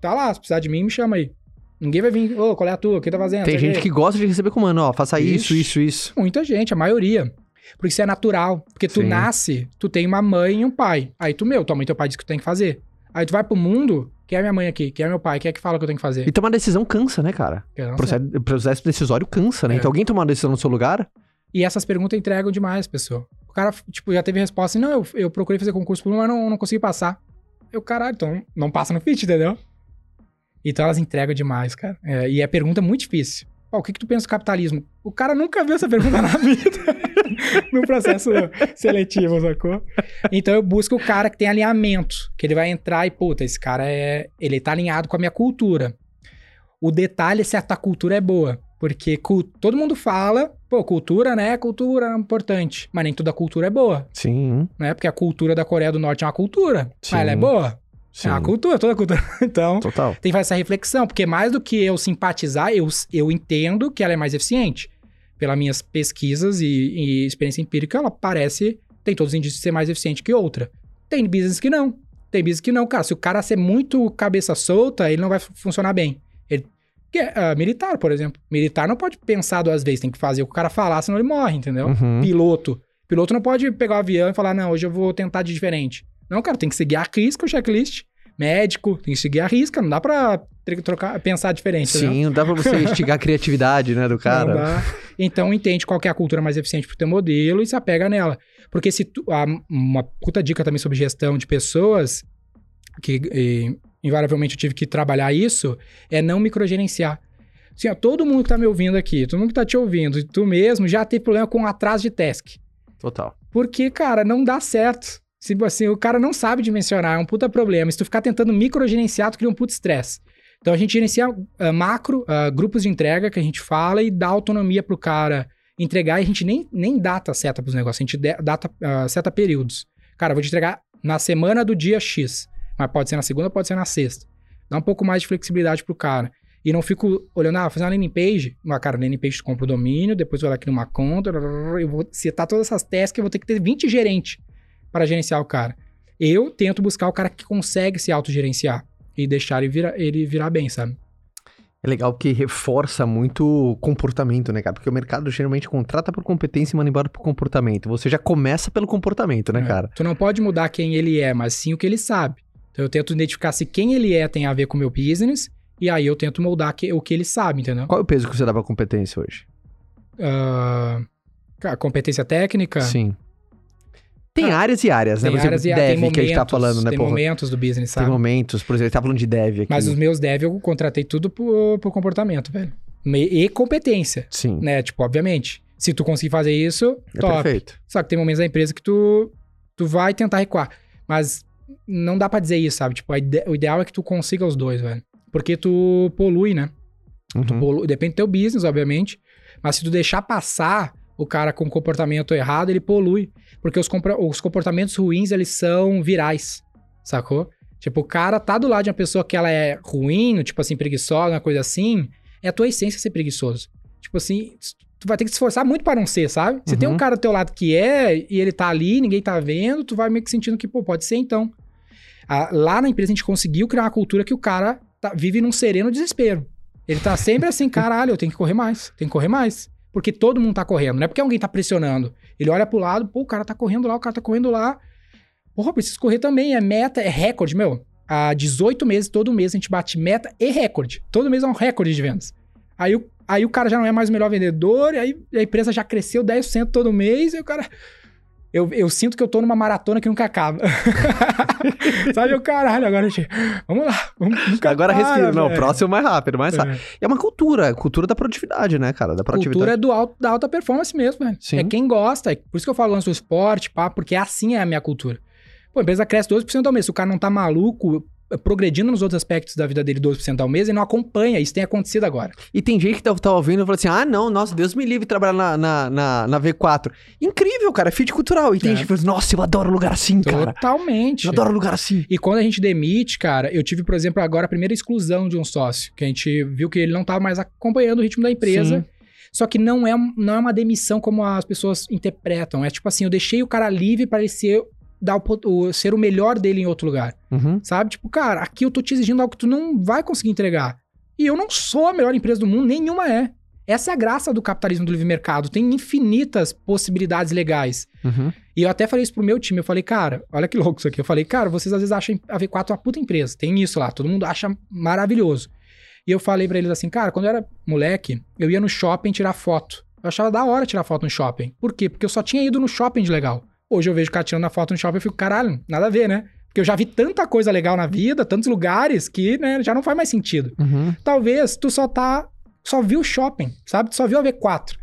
tá lá, se precisar de mim, me chama aí. Ninguém vai vir, ô, qual é a tua? O que tá fazendo? Tem gente que gosta de receber comando, ó, faça isso, Ixi. isso, isso. Muita gente, a maioria. Porque isso é natural. Porque tu Sim. nasce, tu tem uma mãe e um pai. Aí tu, meu, tua mãe e teu pai diz que tu tem que fazer. Aí tu vai pro mundo, quem é minha mãe aqui? Quem é meu pai? Quem é que fala que eu tenho que fazer? E tomar decisão cansa, né, cara? Sei. processo, processo decisório cansa, né? É. Então alguém tomar uma decisão no seu lugar, E essas perguntas entregam demais, pessoa. O cara, tipo, já teve resposta assim, não, eu, eu procurei fazer concurso público, mas não, não consegui passar. Eu, caralho, então não passa no fit, entendeu? Então elas entregam demais, cara. É, e é pergunta muito difícil. Ó, o que, que tu pensa do capitalismo? O cara nunca viu essa pergunta na *laughs* vida. no processo seletivo, sacou? Então eu busco o cara que tem alinhamento. Que ele vai entrar e, puta, esse cara é. Ele tá alinhado com a minha cultura. O detalhe é se a tua cultura é boa. Porque todo mundo fala, pô, cultura, né? Cultura é importante. Mas nem toda cultura é boa, sim, né? Porque a cultura da Coreia do Norte é uma cultura. Sim. Mas ela é boa? Sim. É uma cultura, toda cultura. *laughs* Então, Total. tem que fazer essa reflexão. Porque mais do que eu simpatizar, eu, eu entendo que ela é mais eficiente. Pelas minhas pesquisas e, e experiência empírica, ela parece, tem todos os indícios de ser mais eficiente que outra. Tem business que não. Tem business que não, cara. Se o cara ser muito cabeça solta, ele não vai fu- funcionar bem. Ele, ah, militar, por exemplo. Militar não pode pensar duas vezes, tem que fazer o que o cara falar, senão ele morre, entendeu? Uhum. Piloto. Piloto não pode pegar o avião e falar, não, hoje eu vou tentar de diferente. Não, cara, tem que seguir a risca, o checklist. Médico, tem que seguir a risca, não dá pra trocar, pensar diferente, entendeu? Sim, não dá pra você *laughs* instigar a criatividade, né, do Não cara. dá. Então entende qual é a cultura mais eficiente pro teu modelo e se apega nela. Porque se tu, uma puta dica também sobre gestão de pessoas, que eh, invariavelmente eu tive que trabalhar isso, é não microgerenciar. Assim, ó, todo mundo que tá me ouvindo aqui, todo mundo que tá te ouvindo, e tu mesmo já teve problema com atraso de task. Total. Porque, cara, não dá certo. Se, assim, o cara não sabe dimensionar, é um puta problema. Se tu ficar tentando microgerenciar, tu cria um puta estresse. Então a gente gerencia ah, macro, ah, grupos de entrega que a gente fala e dá autonomia pro cara entregar. E a gente nem, nem data seta pros negócios, a gente data, ah, seta períodos. Cara, eu vou te entregar na semana do dia X. Mas pode ser na segunda, pode ser na sexta. Dá um pouco mais de flexibilidade pro cara. E não fico olhando, ah, fazer uma landing page. Mas, cara, landing page tu compra o domínio, depois vai lá aqui numa conta, eu vou setar todas essas tasks, eu vou ter que ter 20 gerentes para gerenciar o cara. Eu tento buscar o cara que consegue se autogerenciar e deixar ele virar, ele virar bem, sabe? É legal porque reforça muito o comportamento, né, cara? Porque o mercado geralmente contrata por competência e manda embora por comportamento. Você já começa pelo comportamento, né, É. cara? Tu não pode mudar quem ele é, mas sim o que ele sabe. Então eu tento identificar se quem ele é tem a ver com o meu business, e aí eu tento moldar que- o que ele sabe, entendeu? Qual é o peso que você dá pra competência hoje? Cara, competência técnica. Sim. Tem Ah, áreas e áreas, né? Tem Por exemplo, áreas e dev tem que a gente tá momentos, falando, né, Tem porra? momentos do business, Tem sabe? momentos, por exemplo, ele tá falando de dev aqui. Mas os meus dev eu contratei tudo por, por comportamento, velho. E competência, Sim, né? Tipo, obviamente. Se tu conseguir fazer isso, é top. perfeito. Só que tem momentos da empresa que tu, tu vai tentar recuar. Mas não dá pra dizer isso, sabe? Tipo, a ide- o ideal é que tu consiga os dois, velho. Porque tu polui, né? Tu Uhum. polui- depende do teu business, obviamente. Mas se tu deixar passar o cara com comportamento errado, ele polui. Porque os, os comportamentos ruins, eles são virais, sacou? Tipo, o cara tá do lado de uma pessoa que ela é ruim, tipo assim, preguiçosa, uma coisa assim, é a tua essência ser preguiçoso. Tipo assim, tu vai ter que se esforçar muito para não ser, sabe? Se tem um Uhum. cara do teu lado que é, e ele tá ali, ninguém tá vendo, tu vai meio que sentindo que, pô, pode ser então. Ah, lá na empresa a gente conseguiu criar uma cultura que o cara tá- vive num sereno desespero. Ele tá sempre assim, *laughs* caralho, eu tenho que correr mais, tenho que correr mais. Porque todo mundo tá correndo, não é porque alguém tá pressionando. Ele olha pro lado, pô, o cara tá correndo lá, o cara tá correndo lá. Porra, preciso correr também, é meta, é recorde, meu. Há 18 meses, todo mês a gente bate meta e recorde. Todo mês é um recorde de vendas. Aí aí o cara já não é mais o melhor vendedor, aí a empresa já cresceu 10% todo mês, e o cara. Eu, eu sinto que eu tô numa maratona que nunca acaba. *laughs* Sabe, o caralho, agora gente. Vamos lá, vamos, nunca Agora para, respira. Não, velho. próximo mais rápido, mais rápido. É. É uma cultura, cultura da produtividade, né, cara? Da produtividade. Cultura é do alto, da alta performance mesmo, velho. Sim. É quem gosta. é Por isso que eu falo antes do esporte, pá, porque assim é a minha cultura. Pô, a empresa cresce 12% ao mês. Se o cara não tá maluco, progredindo nos outros aspectos da vida dele 12% ao mês, ele não acompanha. Isso tem acontecido agora. E tem gente que tá, tá ouvindo e fala assim: ah, não, nossa, Deus me livre trabalhar na, na, na, na V4. Incrível, cara, é fit cultural. E tem É. gente que fala assim, nossa, eu adoro lugar assim, cara. Totalmente. Eu adoro lugar assim. E quando a gente demite, cara, eu tive, por exemplo, agora a primeira exclusão de um sócio, que a gente viu que ele não estava mais acompanhando o ritmo da empresa. Sim. Só que não é, não é uma demissão como as pessoas interpretam. É tipo assim, eu deixei o cara livre para ele ser, dar o o, ser o melhor dele em outro lugar. Uhum. Sabe? Tipo, cara, aqui eu tô te exigindo algo que tu não vai conseguir entregar. E eu não sou a melhor empresa do mundo, nenhuma é. Essa é a graça do capitalismo do livre mercado. Tem infinitas possibilidades legais. Uhum. E eu até falei isso pro meu time. Eu falei, cara, olha que louco isso aqui. Eu falei, cara, vocês às vezes acham a V4 uma puta empresa. Tem isso lá. Todo mundo acha maravilhoso. E eu falei pra eles assim, cara, quando eu era moleque, eu ia no shopping tirar foto. Eu achava da hora tirar foto no shopping. Por quê? Porque eu só tinha ido no shopping de legal. Hoje eu vejo o cara tirando a foto no shopping e fico, caralho, nada a ver, né? Porque eu já vi tanta coisa legal na vida, tantos lugares, que né, já não faz mais sentido. Uhum. Talvez tu só tá. Só viu o shopping, sabe? Tu só viu a V4.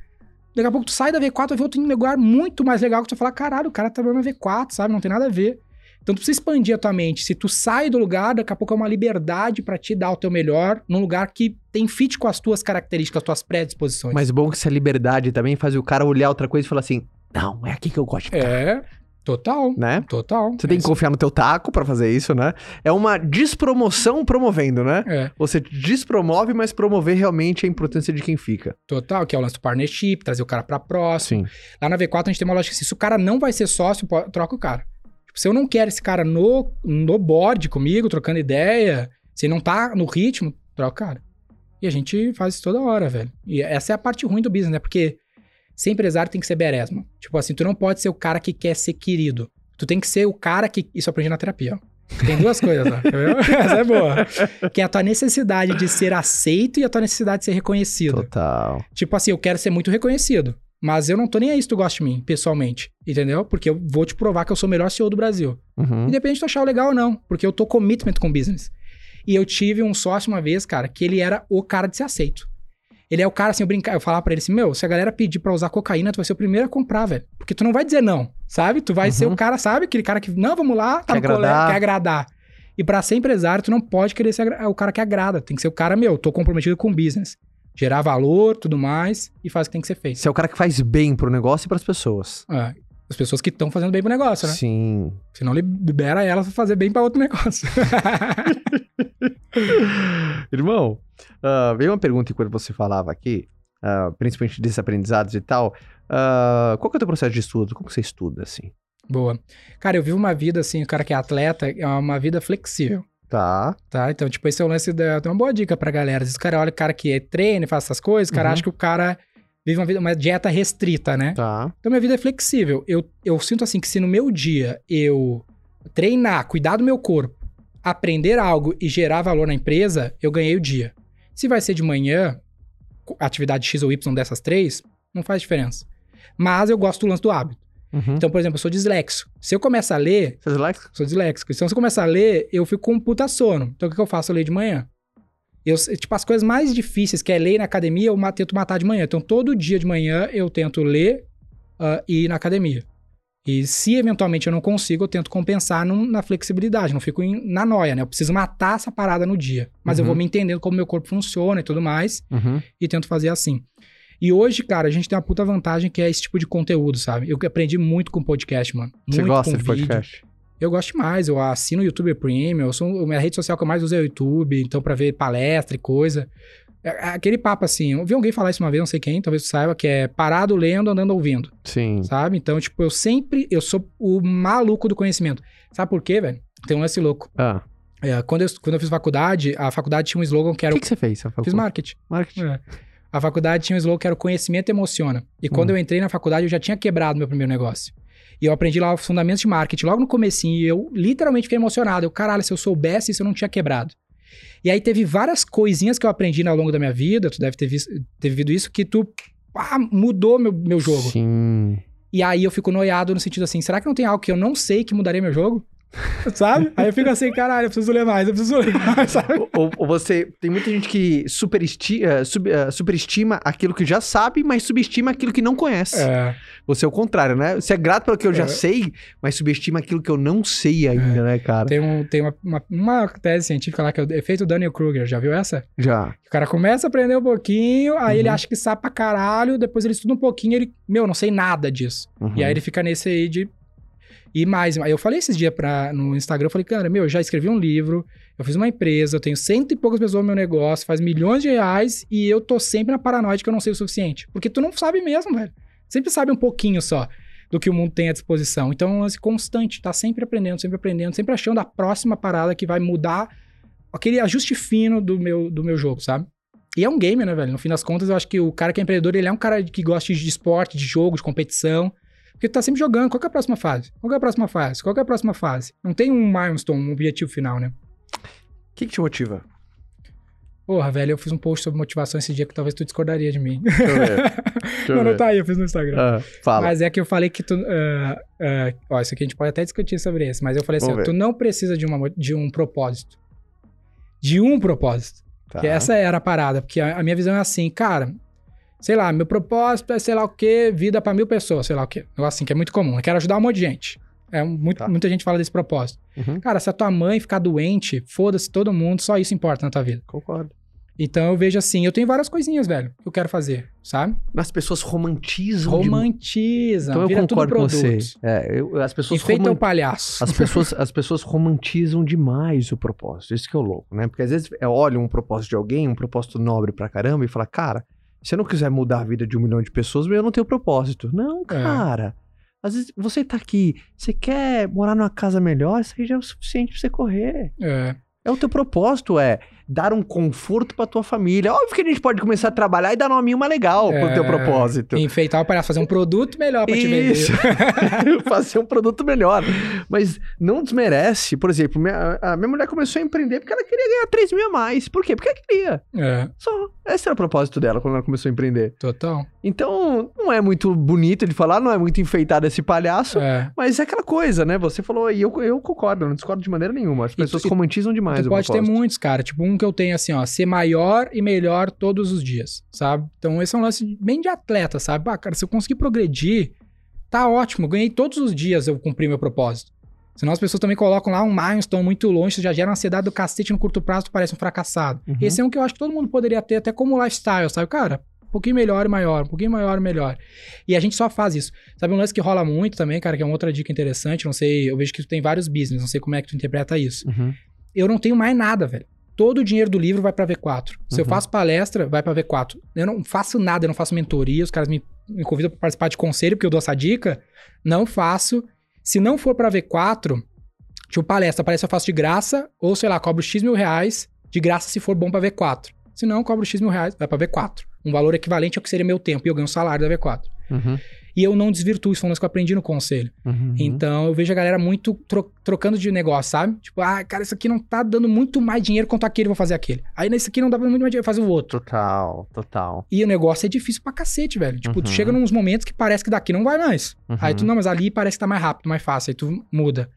Daqui a pouco tu sai da V4 vai ver outro lugar muito mais legal que tu fala, caralho, o cara tá trabalhando na V4, sabe? Não tem nada a ver. Então tu precisa expandir a tua mente. Se tu sai do lugar, daqui a pouco é uma liberdade pra te dar o teu melhor num lugar que tem fit com as tuas características, as tuas predisposições. Mas bom que essa liberdade também faz o cara olhar outra coisa e falar assim: não, é aqui que eu gosto de ficar. É, total. Né? Total. Você tem que confiar no teu taco pra fazer isso, né? É uma despromoção promovendo, né? É, Você despromove, mas promover realmente a importância de quem fica. total, que é o lance do partnership, trazer o cara pra próximo. Sim. Lá na V4 a gente tem uma lógica assim, se o cara não vai ser sócio, troca o cara. Tipo, se eu não quero esse cara no, no board comigo, trocando ideia, se ele não tá no ritmo, troca o cara. E a gente faz isso toda hora, velho. E essa é a parte ruim do business, né? Porque ser empresário tem que ser beresma. Tipo assim, tu não pode ser o cara que quer ser querido. Tu tem que ser o cara que... Isso eu aprendi na terapia, ó. Tem duas coisas, ó. Ver? *laughs* Essa é boa. Que é a tua necessidade de ser aceito e a tua necessidade de ser reconhecido. Total. Tipo assim, eu quero ser muito reconhecido. Mas eu não tô nem aí se tu gosta de mim, pessoalmente. Entendeu? Porque eu vou te provar que eu sou o melhor CEO do Brasil. Uhum. Independente de tu achar legal ou não. Porque eu tô commitment com o business. E eu tive um sócio uma vez, cara, que ele era o cara de ser aceito. Ele é o cara, assim, eu brincar, eu falava pra ele assim, meu, se a galera pedir pra usar cocaína, tu vai ser o primeiro a comprar, velho. Porque tu não vai dizer não, sabe? Tu vai Uhum. ser o cara, sabe? Aquele cara que, não, vamos lá, tá Quer no colégio, agradar. quer agradar. E pra ser empresário, tu não pode querer ser o cara que agrada. Tem que ser o cara, meu, tô comprometido com o business. Gerar valor, tudo mais, e faz o que tem que ser feito. Você é o cara que faz bem pro negócio e pras pessoas. É, as pessoas que estão fazendo bem pro negócio, né? Sim. Senão libera elas pra fazer bem pra outro negócio. *laughs* Irmão, ah, veio uma pergunta enquanto você falava aqui, ah, principalmente desses aprendizados e tal. Ah, qual que é o teu processo de estudo? Como que você estuda, assim? Boa. Cara, eu vivo uma vida assim, o cara que é atleta, é uma vida flexível. Tá. Tá? Então, tipo, esse é o lance da. Tem uma boa dica pra galera. Às vezes o cara olha o cara que é treina e faz essas coisas, o cara Uhum. acha que o cara vive uma, vida, uma dieta restrita, né? Tá. Então, minha vida é flexível. Eu, eu sinto assim que se no meu dia eu treinar, cuidar do meu corpo, aprender algo e gerar valor na empresa, eu ganhei o dia. Se vai ser de manhã, atividade X ou Y dessas três, não faz diferença. Mas eu gosto do lance do hábito. Uhum. Então, por exemplo, eu sou disléxico. Se eu começar a ler, Você é disléxico? sou disléxico. Então, se eu começar a ler, eu fico com um puta sono. Então, o que, que eu faço? Eu leio de manhã. Eu, tipo, as coisas mais difíceis, que é ler na academia, eu ma- tento matar de manhã. Então, todo dia de manhã eu tento ler ah, e ir na academia. E se eventualmente eu não consigo, eu tento compensar num- na flexibilidade, não fico na noia, né? Eu preciso matar essa parada no dia. Mas eu Uhum. vou me entendendo como meu corpo funciona e tudo mais, Uhum. e tento fazer assim. E hoje, cara, a gente tem uma puta vantagem que é esse tipo de conteúdo, sabe? Eu aprendi muito com podcast, mano. Você muito gosta de vídeo. podcast? Eu gosto demais, eu assino o YouTube Premium, eu sou, a minha rede social que eu mais uso é o YouTube, então pra ver palestra e coisa. É- é Aquele papo assim, eu vi alguém falar isso uma vez, não sei quem, talvez tu saiba, que é parado lendo, andando ouvindo, Sim. sabe? Então, tipo, eu sempre, eu sou o maluco do conhecimento. Sabe por quê, velho? Tem um lance louco. Ah. É, quando, eu, quando eu fiz faculdade, a faculdade tinha um slogan que era... que, o- que você fez? Fiz marketing. marketing. É. A faculdade tinha um slogan que era o conhecimento emociona. E quando Hum. eu entrei na faculdade, eu já tinha quebrado meu primeiro negócio. E eu aprendi lá os fundamentos de marketing logo no comecinho. E eu literalmente fiquei emocionado. Eu, caralho, se eu soubesse isso, eu não tinha quebrado. E aí teve várias coisinhas que eu aprendi ao longo da minha vida. Tu deve ter, visto, ter vivido isso, que tu mudou meu, meu jogo. Sim. E aí eu fico noiado no sentido assim, será que não tem algo que eu não sei que mudaria meu jogo? *laughs* Sabe? Aí eu fico assim, caralho, eu preciso ler mais, eu preciso ler mais, *laughs* sabe? ou, ou- você. Tem muita gente que superesti, eh, sub- eh, superestima aquilo que já sabe, mas subestima aquilo que não conhece. É. Você é o contrário, né? Você é grato pelo que eu já É. sei, mas subestima aquilo que eu não sei ainda, né, cara? Tem, um, tem uma, uma, uma tese científica lá que é o efeito Daniel-Kruger, já viu essa? Já. O cara começa a aprender um pouquinho, aí ele Uhum. acha que sabe pra caralho, depois ele estuda um pouquinho, ele, meu, não sei nada disso. Uhum. E aí ele fica nesse aí de. E mais, eu falei esses dias pra, no Instagram, eu falei, cara, meu, eu já escrevi um livro, eu fiz uma empresa, eu tenho cento e poucas pessoas no meu negócio, faz milhões de reais, e eu tô sempre na paranoia de que eu não sei o suficiente. Porque tu não sabe mesmo, velho. Sempre sabe um pouquinho só do que o mundo tem à disposição. Então é um lance constante, tá sempre aprendendo, sempre aprendendo, sempre achando a próxima parada que vai mudar aquele ajuste fino do meu, do meu jogo, sabe? E é um game, né, velho? No fim das contas, eu acho que o cara que é empreendedor, ele é um cara que gosta de esporte, de jogo, de competição. Porque tu tá sempre jogando. Qual que é a próxima fase? Qual que é a próxima fase? Qual que é a próxima fase? Não tem um milestone, um objetivo final, né? O que, que te motiva? Porra, velho, eu fiz um post sobre motivação esse dia que talvez tu discordaria de mim. Deixa eu ver. *laughs* Deixa não, não tá aí, eu fiz no Instagram. Ah, fala. Mas é que eu falei que tu. ah, ah, ó, isso aqui a gente pode até discutir sobre isso, mas eu falei assim: Vamos ó, tu não precisa de, uma, de um propósito. De um propósito. Tá. Que essa era a parada, porque a, a minha visão é assim, cara. Sei lá, meu propósito é sei lá o quê, vida pra mil pessoas, sei lá o quê. Negócio assim, que é muito comum. Eu quero ajudar um monte de gente. É, muito, Tá. Muita gente fala desse propósito. Uhum, Cara, se a tua mãe ficar doente, foda-se todo mundo, só isso importa na tua vida. Concordo. Então eu vejo assim, eu tenho várias coisinhas, velho, que eu quero fazer, sabe? As pessoas romantizam de- Romantizam, Então eu vira concordo tudo com você. É, eu- as pessoas roman- o palhaço. As pessoas, as pessoas romantizam demais o propósito. Isso que é o louco, né? Porque às vezes eu olho um propósito de alguém, um propósito nobre pra caramba, e fala, cara, se eu não quiser mudar a vida de um milhão de pessoas, eu não tenho propósito. Não, cara. Às vezes você tá aqui, você quer morar numa casa melhor, isso aí já é o suficiente pra você correr. É. É o teu propósito, é dar um conforto pra tua família. Óbvio que a gente pode começar a trabalhar e dar nominho mais legal pro É. teu propósito. Enfeitar o palhaço, fazer um produto melhor pra te vender. Isso. *laughs* Fazer um produto melhor. Mas não desmerece. Por exemplo, minha, a minha mulher começou a empreender porque ela queria ganhar 3 mil a mais. Por quê? Porque ela queria. É, Só. Esse era o propósito dela quando ela começou a empreender. total. Então, não é muito bonito de falar, não é muito enfeitado esse palhaço. É. Mas é aquela coisa, né? Você falou, e eu, eu concordo, não discordo de maneira nenhuma. As pessoas e romantizam demais Tu pode ter propósito. muitos, cara. Tipo, um que eu tenho assim, ó, ser maior e melhor todos os dias, sabe? Então, esse é um lance bem de atleta, sabe? Ah, cara, se eu conseguir progredir, tá ótimo. Ganhei todos os dias eu cumpri meu propósito. Senão as pessoas também colocam lá um milestone muito longe, já gera ansiedade do cacete no curto prazo, tu parece um fracassado. Uhum. Esse é um que eu acho que todo mundo poderia ter, até como lifestyle, sabe? Cara, um pouquinho melhor e maior, um pouquinho maior e melhor. E a gente só faz isso. Sabe um lance que rola muito também, cara, que é uma outra dica interessante, não sei, eu vejo que tu tem vários business, não sei como é que tu interpreta isso Uhum. eu não tenho mais nada, velho. Todo o dinheiro do livro vai pra V4. Se eu Uhum. faço palestra, vai pra V4. Eu não faço nada, eu não faço mentoria, os caras me, me convidam pra participar de conselho, porque eu dou essa dica. Não faço. Se não for pra V4, tipo palestra, palestra eu faço de graça, ou sei lá, cobro X mil reais de graça se for bom pra V4. Se não, eu cobro X mil reais, vai pra V4. Um valor equivalente ao que seria meu tempo, e eu ganho o salário da V4. Uhum. E eu não desvirtuo, isso foi um que eu aprendi no conselho. Uhum. Então eu vejo a galera muito tro- trocando de negócio, sabe? Tipo, ah, cara, isso aqui não tá dando muito mais dinheiro quanto aquele, vou fazer aquele. Aí nesse aqui não dá muito mais dinheiro, fazer o outro. Total, total. E o negócio é difícil pra cacete, velho. Tipo, tu Uhum. chega nos momentos que parece que daqui não vai mais. Uhum. Aí tu, não, mas ali parece que tá mais rápido, mais fácil. Aí tu muda.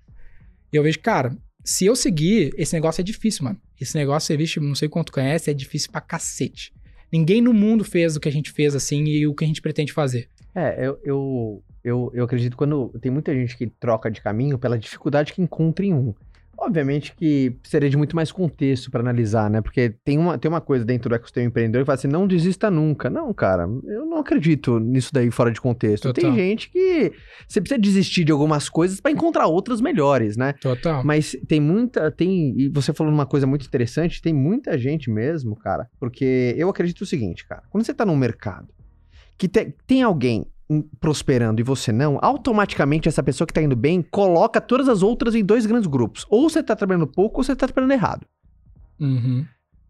E eu vejo, cara, se eu seguir, esse negócio é difícil, mano. Esse negócio, você vixe, não sei quanto conhece, é difícil pra cacete. Ninguém no mundo fez o que a gente fez assim e o que a gente pretende fazer. É, eu, eu, eu, eu acredito quando tem muita gente que troca de caminho pela dificuldade que encontra em um. Obviamente que precisaria de muito mais contexto para analisar, né? Porque tem uma, tem uma coisa dentro do ecossistema empreendedor que fala assim, não desista nunca. Não, cara, eu não acredito nisso daí fora de contexto. Total. Tem gente que você precisa desistir de algumas coisas para encontrar outras melhores, né? Total. Mas tem muita, tem, e você falou uma coisa muito interessante, tem muita gente mesmo, cara, porque eu acredito o seguinte, cara, quando você tá num mercado que te- tem alguém hum, prosperando e você não, automaticamente essa pessoa que tá indo bem coloca todas as outras em dois grandes grupos. Ou você tá trabalhando pouco ou você tá trabalhando errado. Uhum.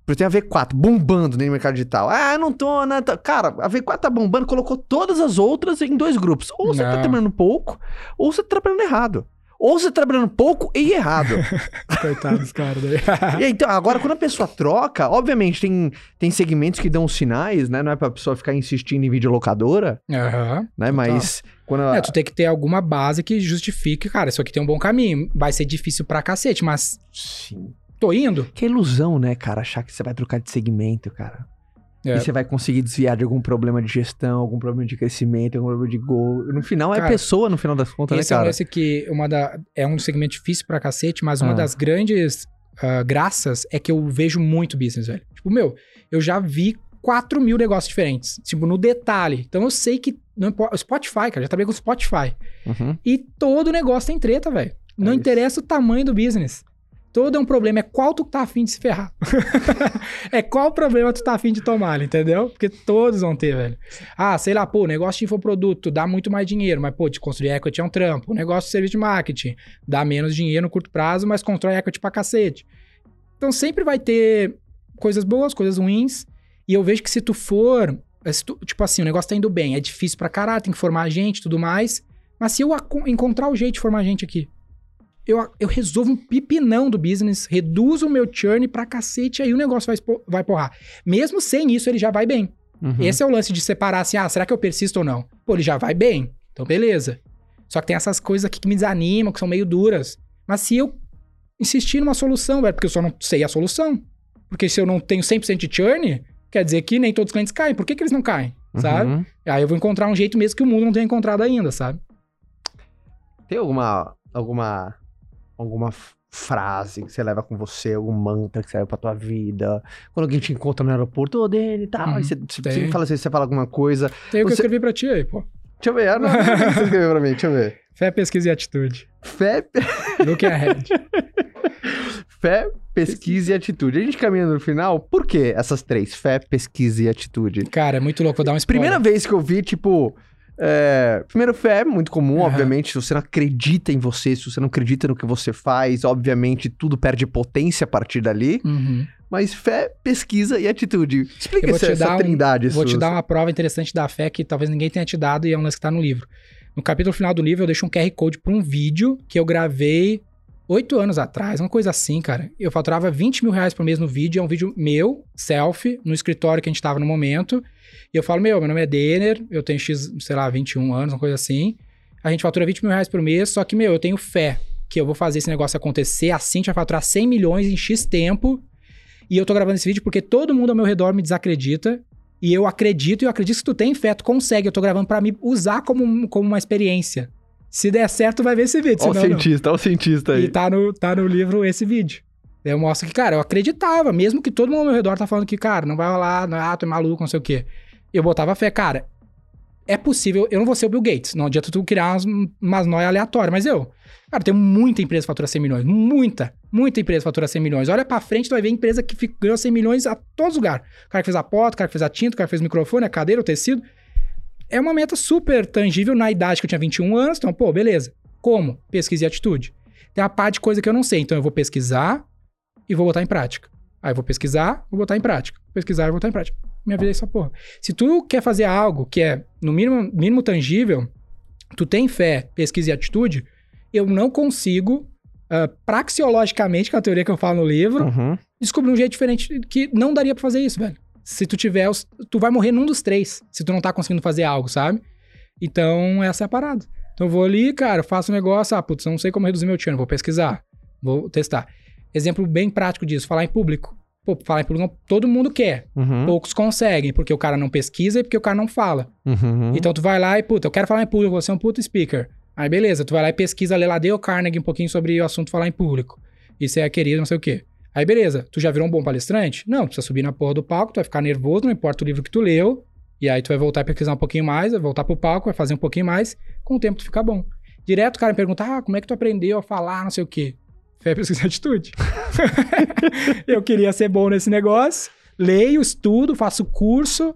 Porque tem a V4 bombando no mercado digital. Ah, não tô, né? tá- Cara, a V4 tá bombando, colocou todas as outras em dois grupos. Ou você tá Não. trabalhando pouco, ou você tá trabalhando errado. Ou você tá trabalhando pouco e errado. *laughs* Coitados, cara. Daí. *laughs* E aí, então, agora, quando a pessoa troca, obviamente tem, tem segmentos que dão sinais, né? Não é pra pessoa ficar insistindo em videolocadora, Aham. né? Mas quando ela... É, tu tem que ter alguma base que justifique, cara, isso aqui tem um bom caminho. Vai ser difícil pra cacete, mas Sim. tô indo. Que ilusão, né, cara? Achar que você vai trocar de segmento, cara. É. E você vai conseguir desviar de algum problema de gestão, algum problema de crescimento, algum problema de gol. No final, é Cara, pessoa, no final das contas, Esse né, é um cara? lance que uma da, é um segmento difícil pra cacete, mas uma Ah. das grandes ah, graças é que eu vejo muito business, velho. Tipo, meu, eu já vi 4 mil negócios diferentes. Tipo, no detalhe. Então eu sei que. Não importa, Spotify, cara, já trabalhei com Spotify. Uhum. E todo negócio tem treta, velho. Não É interessa o tamanho do business. Todo é um problema, é qual tu tá afim de se ferrar. *laughs* é qual problema tu tá afim de tomar, entendeu? Porque todos vão ter, velho. Ah, sei lá, pô, negócio de infoproduto dá muito mais dinheiro, mas, pô, de construir equity é um trampo. O negócio de serviço de marketing dá menos dinheiro no curto prazo, mas constrói equity pra cacete. Então sempre vai ter coisas boas, coisas ruins. E eu vejo que se tu for, se tu- tipo assim, o negócio tá indo bem, é difícil pra caralho, tem que formar gente e tudo mais. Mas se eu encontrar o jeito de formar gente aqui, eu, eu resolvo um pipinão do business, reduzo o meu churn pra cacete, aí o negócio vai, vai porrar. Mesmo sem isso, ele já vai bem. Uhum. Esse é o lance de separar assim, ah, será que eu persisto ou não? Pô, ele já vai bem, então beleza. Só que tem essas coisas aqui que me desanimam, que são meio duras. Mas se eu insistir numa solução, velho, porque eu só não sei a solução. Porque se eu não tenho 100% de churn, quer dizer que nem todos os clientes caem. Por que, que eles não caem? Sabe? Uhum. Aí eu vou encontrar um jeito mesmo que o mundo não tenha encontrado ainda, sabe? Tem alguma, alguma, alguma frase que você leva com você, algum mantra que você leva pra tua vida? Quando alguém te encontra no aeroporto, ô, Dani e tal, Uhum, e você, você fala assim, você fala alguma coisa. Tem o que eu Você- escrevi pra ti aí, pô. Deixa eu ver, ah, não, não, não, você escreveu pra mim, deixa eu ver. Fé, pesquisa e atitude. Fé, Look ahead. fé, pesquisa e atitude. A gente caminhando no final, por que essas três? Fé, pesquisa e atitude. Cara, é muito louco. Vou dar um spoiler. Primeira vez que eu vi, tipo. É, Primeiro, fé é muito comum, Aham. obviamente. Se você não acredita em você, se você não acredita no que você faz, obviamente tudo perde potência a partir dali. Uhum. Mas fé, pesquisa e atitude. Explica essa, essa um- trindade. Vou te dar uma prova interessante da fé que talvez ninguém tenha te dado e é um lance que tá no livro. No capítulo final do livro, eu deixo um QR Code pra um vídeo que eu gravei oito anos atrás, uma coisa assim, cara. Eu faturava 20 mil reais por mês no vídeo, é um vídeo meu, selfie, no escritório que a gente tava no momento. E eu falo, meu, meu nome é Denner, eu tenho X, sei lá, 21 anos, uma coisa assim. A gente fatura 20 mil reais por mês, só que, meu, eu tenho fé que eu vou fazer esse negócio acontecer. A Cintia vai faturar 100 milhões em X tempo. E eu tô gravando esse vídeo porque todo mundo ao meu redor me desacredita. E eu acredito, e eu acredito que tu tem fé, tu consegue. Eu tô gravando pra me usar como, como uma experiência. Se der certo, vai ver esse vídeo. Ó o cientista, ó o cientista aí. E tá no, tá no livro esse vídeo. Daí Eu mostro que, cara, eu acreditava, mesmo que todo mundo ao meu redor tá falando que, cara, não vai rolar, não, ah, tu é maluco, não sei o quê. Eu botava fé, cara, é possível, eu não vou ser o Bill Gates, não adianta tu criar umas, umas noias aleatórias, mas eu, cara, tem muita empresa que fatura 100 milhões, muita, muita empresa que fatura 100 milhões. Olha pra frente, tu vai ver empresa que ganhou 100 milhões a todos os lugares. O cara que fez a porta, o cara que fez a tinta, o cara que fez o microfone, a cadeira, o tecido. É uma meta super tangível na idade que eu tinha 21 anos, então, pô, beleza. Como? Pesquisa e atitude. Tem uma parte de coisa que eu não sei, então eu vou pesquisar e vou botar em prática. Aí eu vou pesquisar, vou botar em prática. Pesquisar e vou botar em prática. Minha vida é essa porra. Se tu quer fazer algo que é, no mínimo, mínimo tangível, tu tem fé, pesquisa e atitude, eu não consigo, ah, praxeologicamente, que é a teoria que eu falo no livro, Uhum. descobrir um jeito diferente que não daria pra fazer isso, velho. Se tu tiver, os- tu vai morrer num dos três, se tu não tá conseguindo fazer algo, sabe? Então, essa é a parada. Então, eu vou ali, cara, faço um negócio, ah, putz, eu não sei como reduzir meu churn, vou pesquisar, vou testar. Exemplo bem prático disso, falar em público. Pô, falar em público, todo mundo quer. Uhum. Poucos conseguem, porque o cara não pesquisa e porque o cara não fala. Uhum. Então tu vai lá e, puta, eu quero falar em público, você é um puto speaker. Aí beleza, tu vai lá e pesquisa, lê lá Dale Carnegie um pouquinho sobre o assunto falar em público. Isso é querido, não sei o quê. Aí beleza, tu já virou um bom palestrante? Não, precisa subir na porra do palco, tu vai ficar nervoso, não importa o livro que tu leu. E aí tu vai voltar a pesquisar um pouquinho mais, vai voltar pro palco, vai fazer um pouquinho mais, com o tempo tu fica bom. Direto o cara me pergunta, ah, como é que tu aprendeu a falar, não sei o quê. Fé, pesquisa e atitude. *laughs* eu queria ser bom nesse negócio, leio, estudo, faço curso,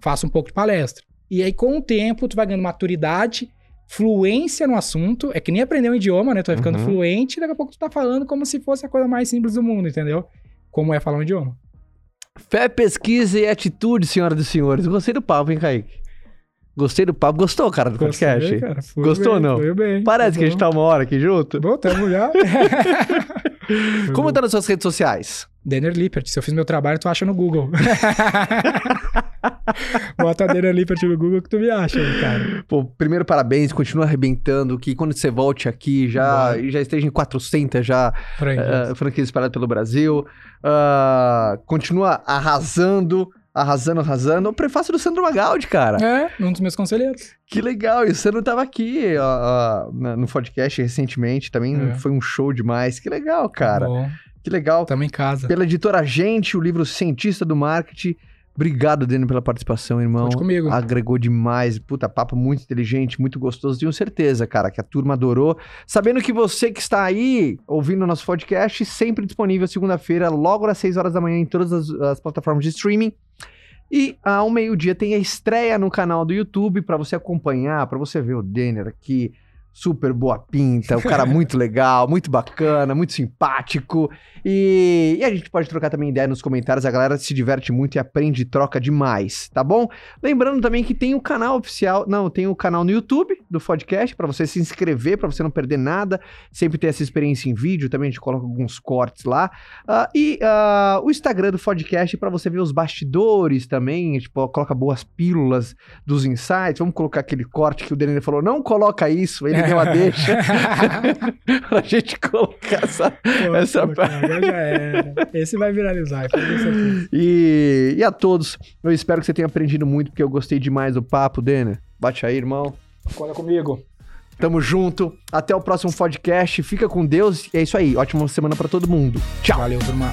faço um pouco de palestra. E aí, com o tempo, tu vai ganhando maturidade, fluência no assunto. É que nem aprender um idioma, né? Tu vai ficando Uhum. fluente e daqui a pouco tu tá falando como se fosse a coisa mais simples do mundo, entendeu? Como é falar um idioma. Fé, pesquisa e atitude, senhoras e senhores. Gostei do papo, hein, Kaique? Gostei do papo. Gostou, cara, do podcast? Gostei, cara. Fui Gostou ou não? Fui bem. Parece que a gente tá uma hora aqui junto. Bom, tamo já. *laughs* Como tá nas suas redes sociais? Denner Lippert. Se eu fiz meu trabalho, tu acha no Google. *laughs* Bota Denner Lippert no Google que tu me acha cara. Pô, primeiro, parabéns. Continua arrebentando. Que quando você volte aqui, já, já esteja em 400 já Frank. uh, franquias espalhadas pelo Brasil. Ah, continua arrasando, arrasando, arrasando. O prefácio do Sandro Magaldi, cara. É, um dos meus conselheiros. Que legal. E o Sandro tava aqui ó, ó, no podcast recentemente. Também É. foi um show demais. Que legal, cara. Bom, Que legal. tamo em casa. Pela editora Gente, o livro Cientista do Marketing. Obrigado, Dani, pela participação, irmão. Conte comigo. Agregou demais. Puta, papo muito inteligente, muito gostoso. Tenho certeza, cara, que a turma adorou. Sabendo que você que está aí ouvindo o nosso podcast, sempre disponível segunda-feira, logo às 6 horas da manhã, em todas as, as plataformas de streaming. E ao meio-dia tem a estreia no canal do YouTube para você acompanhar, para você ver o Denner aqui. Super boa pinta, o cara muito *laughs* legal, muito bacana, muito simpático. E, e a gente pode trocar também ideia nos comentários, a galera se diverte muito e aprende e troca demais, tá bom? Lembrando também que tem o canal oficial, não, tem o canal no YouTube do podcast para você se inscrever, para você não perder nada, sempre ter essa experiência em vídeo, também a gente coloca alguns cortes lá. Ah, e ah, o Instagram do podcast para você ver os bastidores também, a gente coloca boas pílulas dos insights. Vamos colocar aquele corte que o Denner falou, não coloca isso, ele deu *laughs* a deixa pra gente colocar essa Pô, Essa agora já era. Esse vai viralizar. E, e a todos, eu espero que você tenha aprendido muito, porque eu gostei demais do papo, Denner. Bate aí, irmão. Conta comigo. Tamo junto. Até o próximo podcast. Fica com Deus. E é isso aí. Ótima semana pra todo mundo. Tchau. Valeu, turma.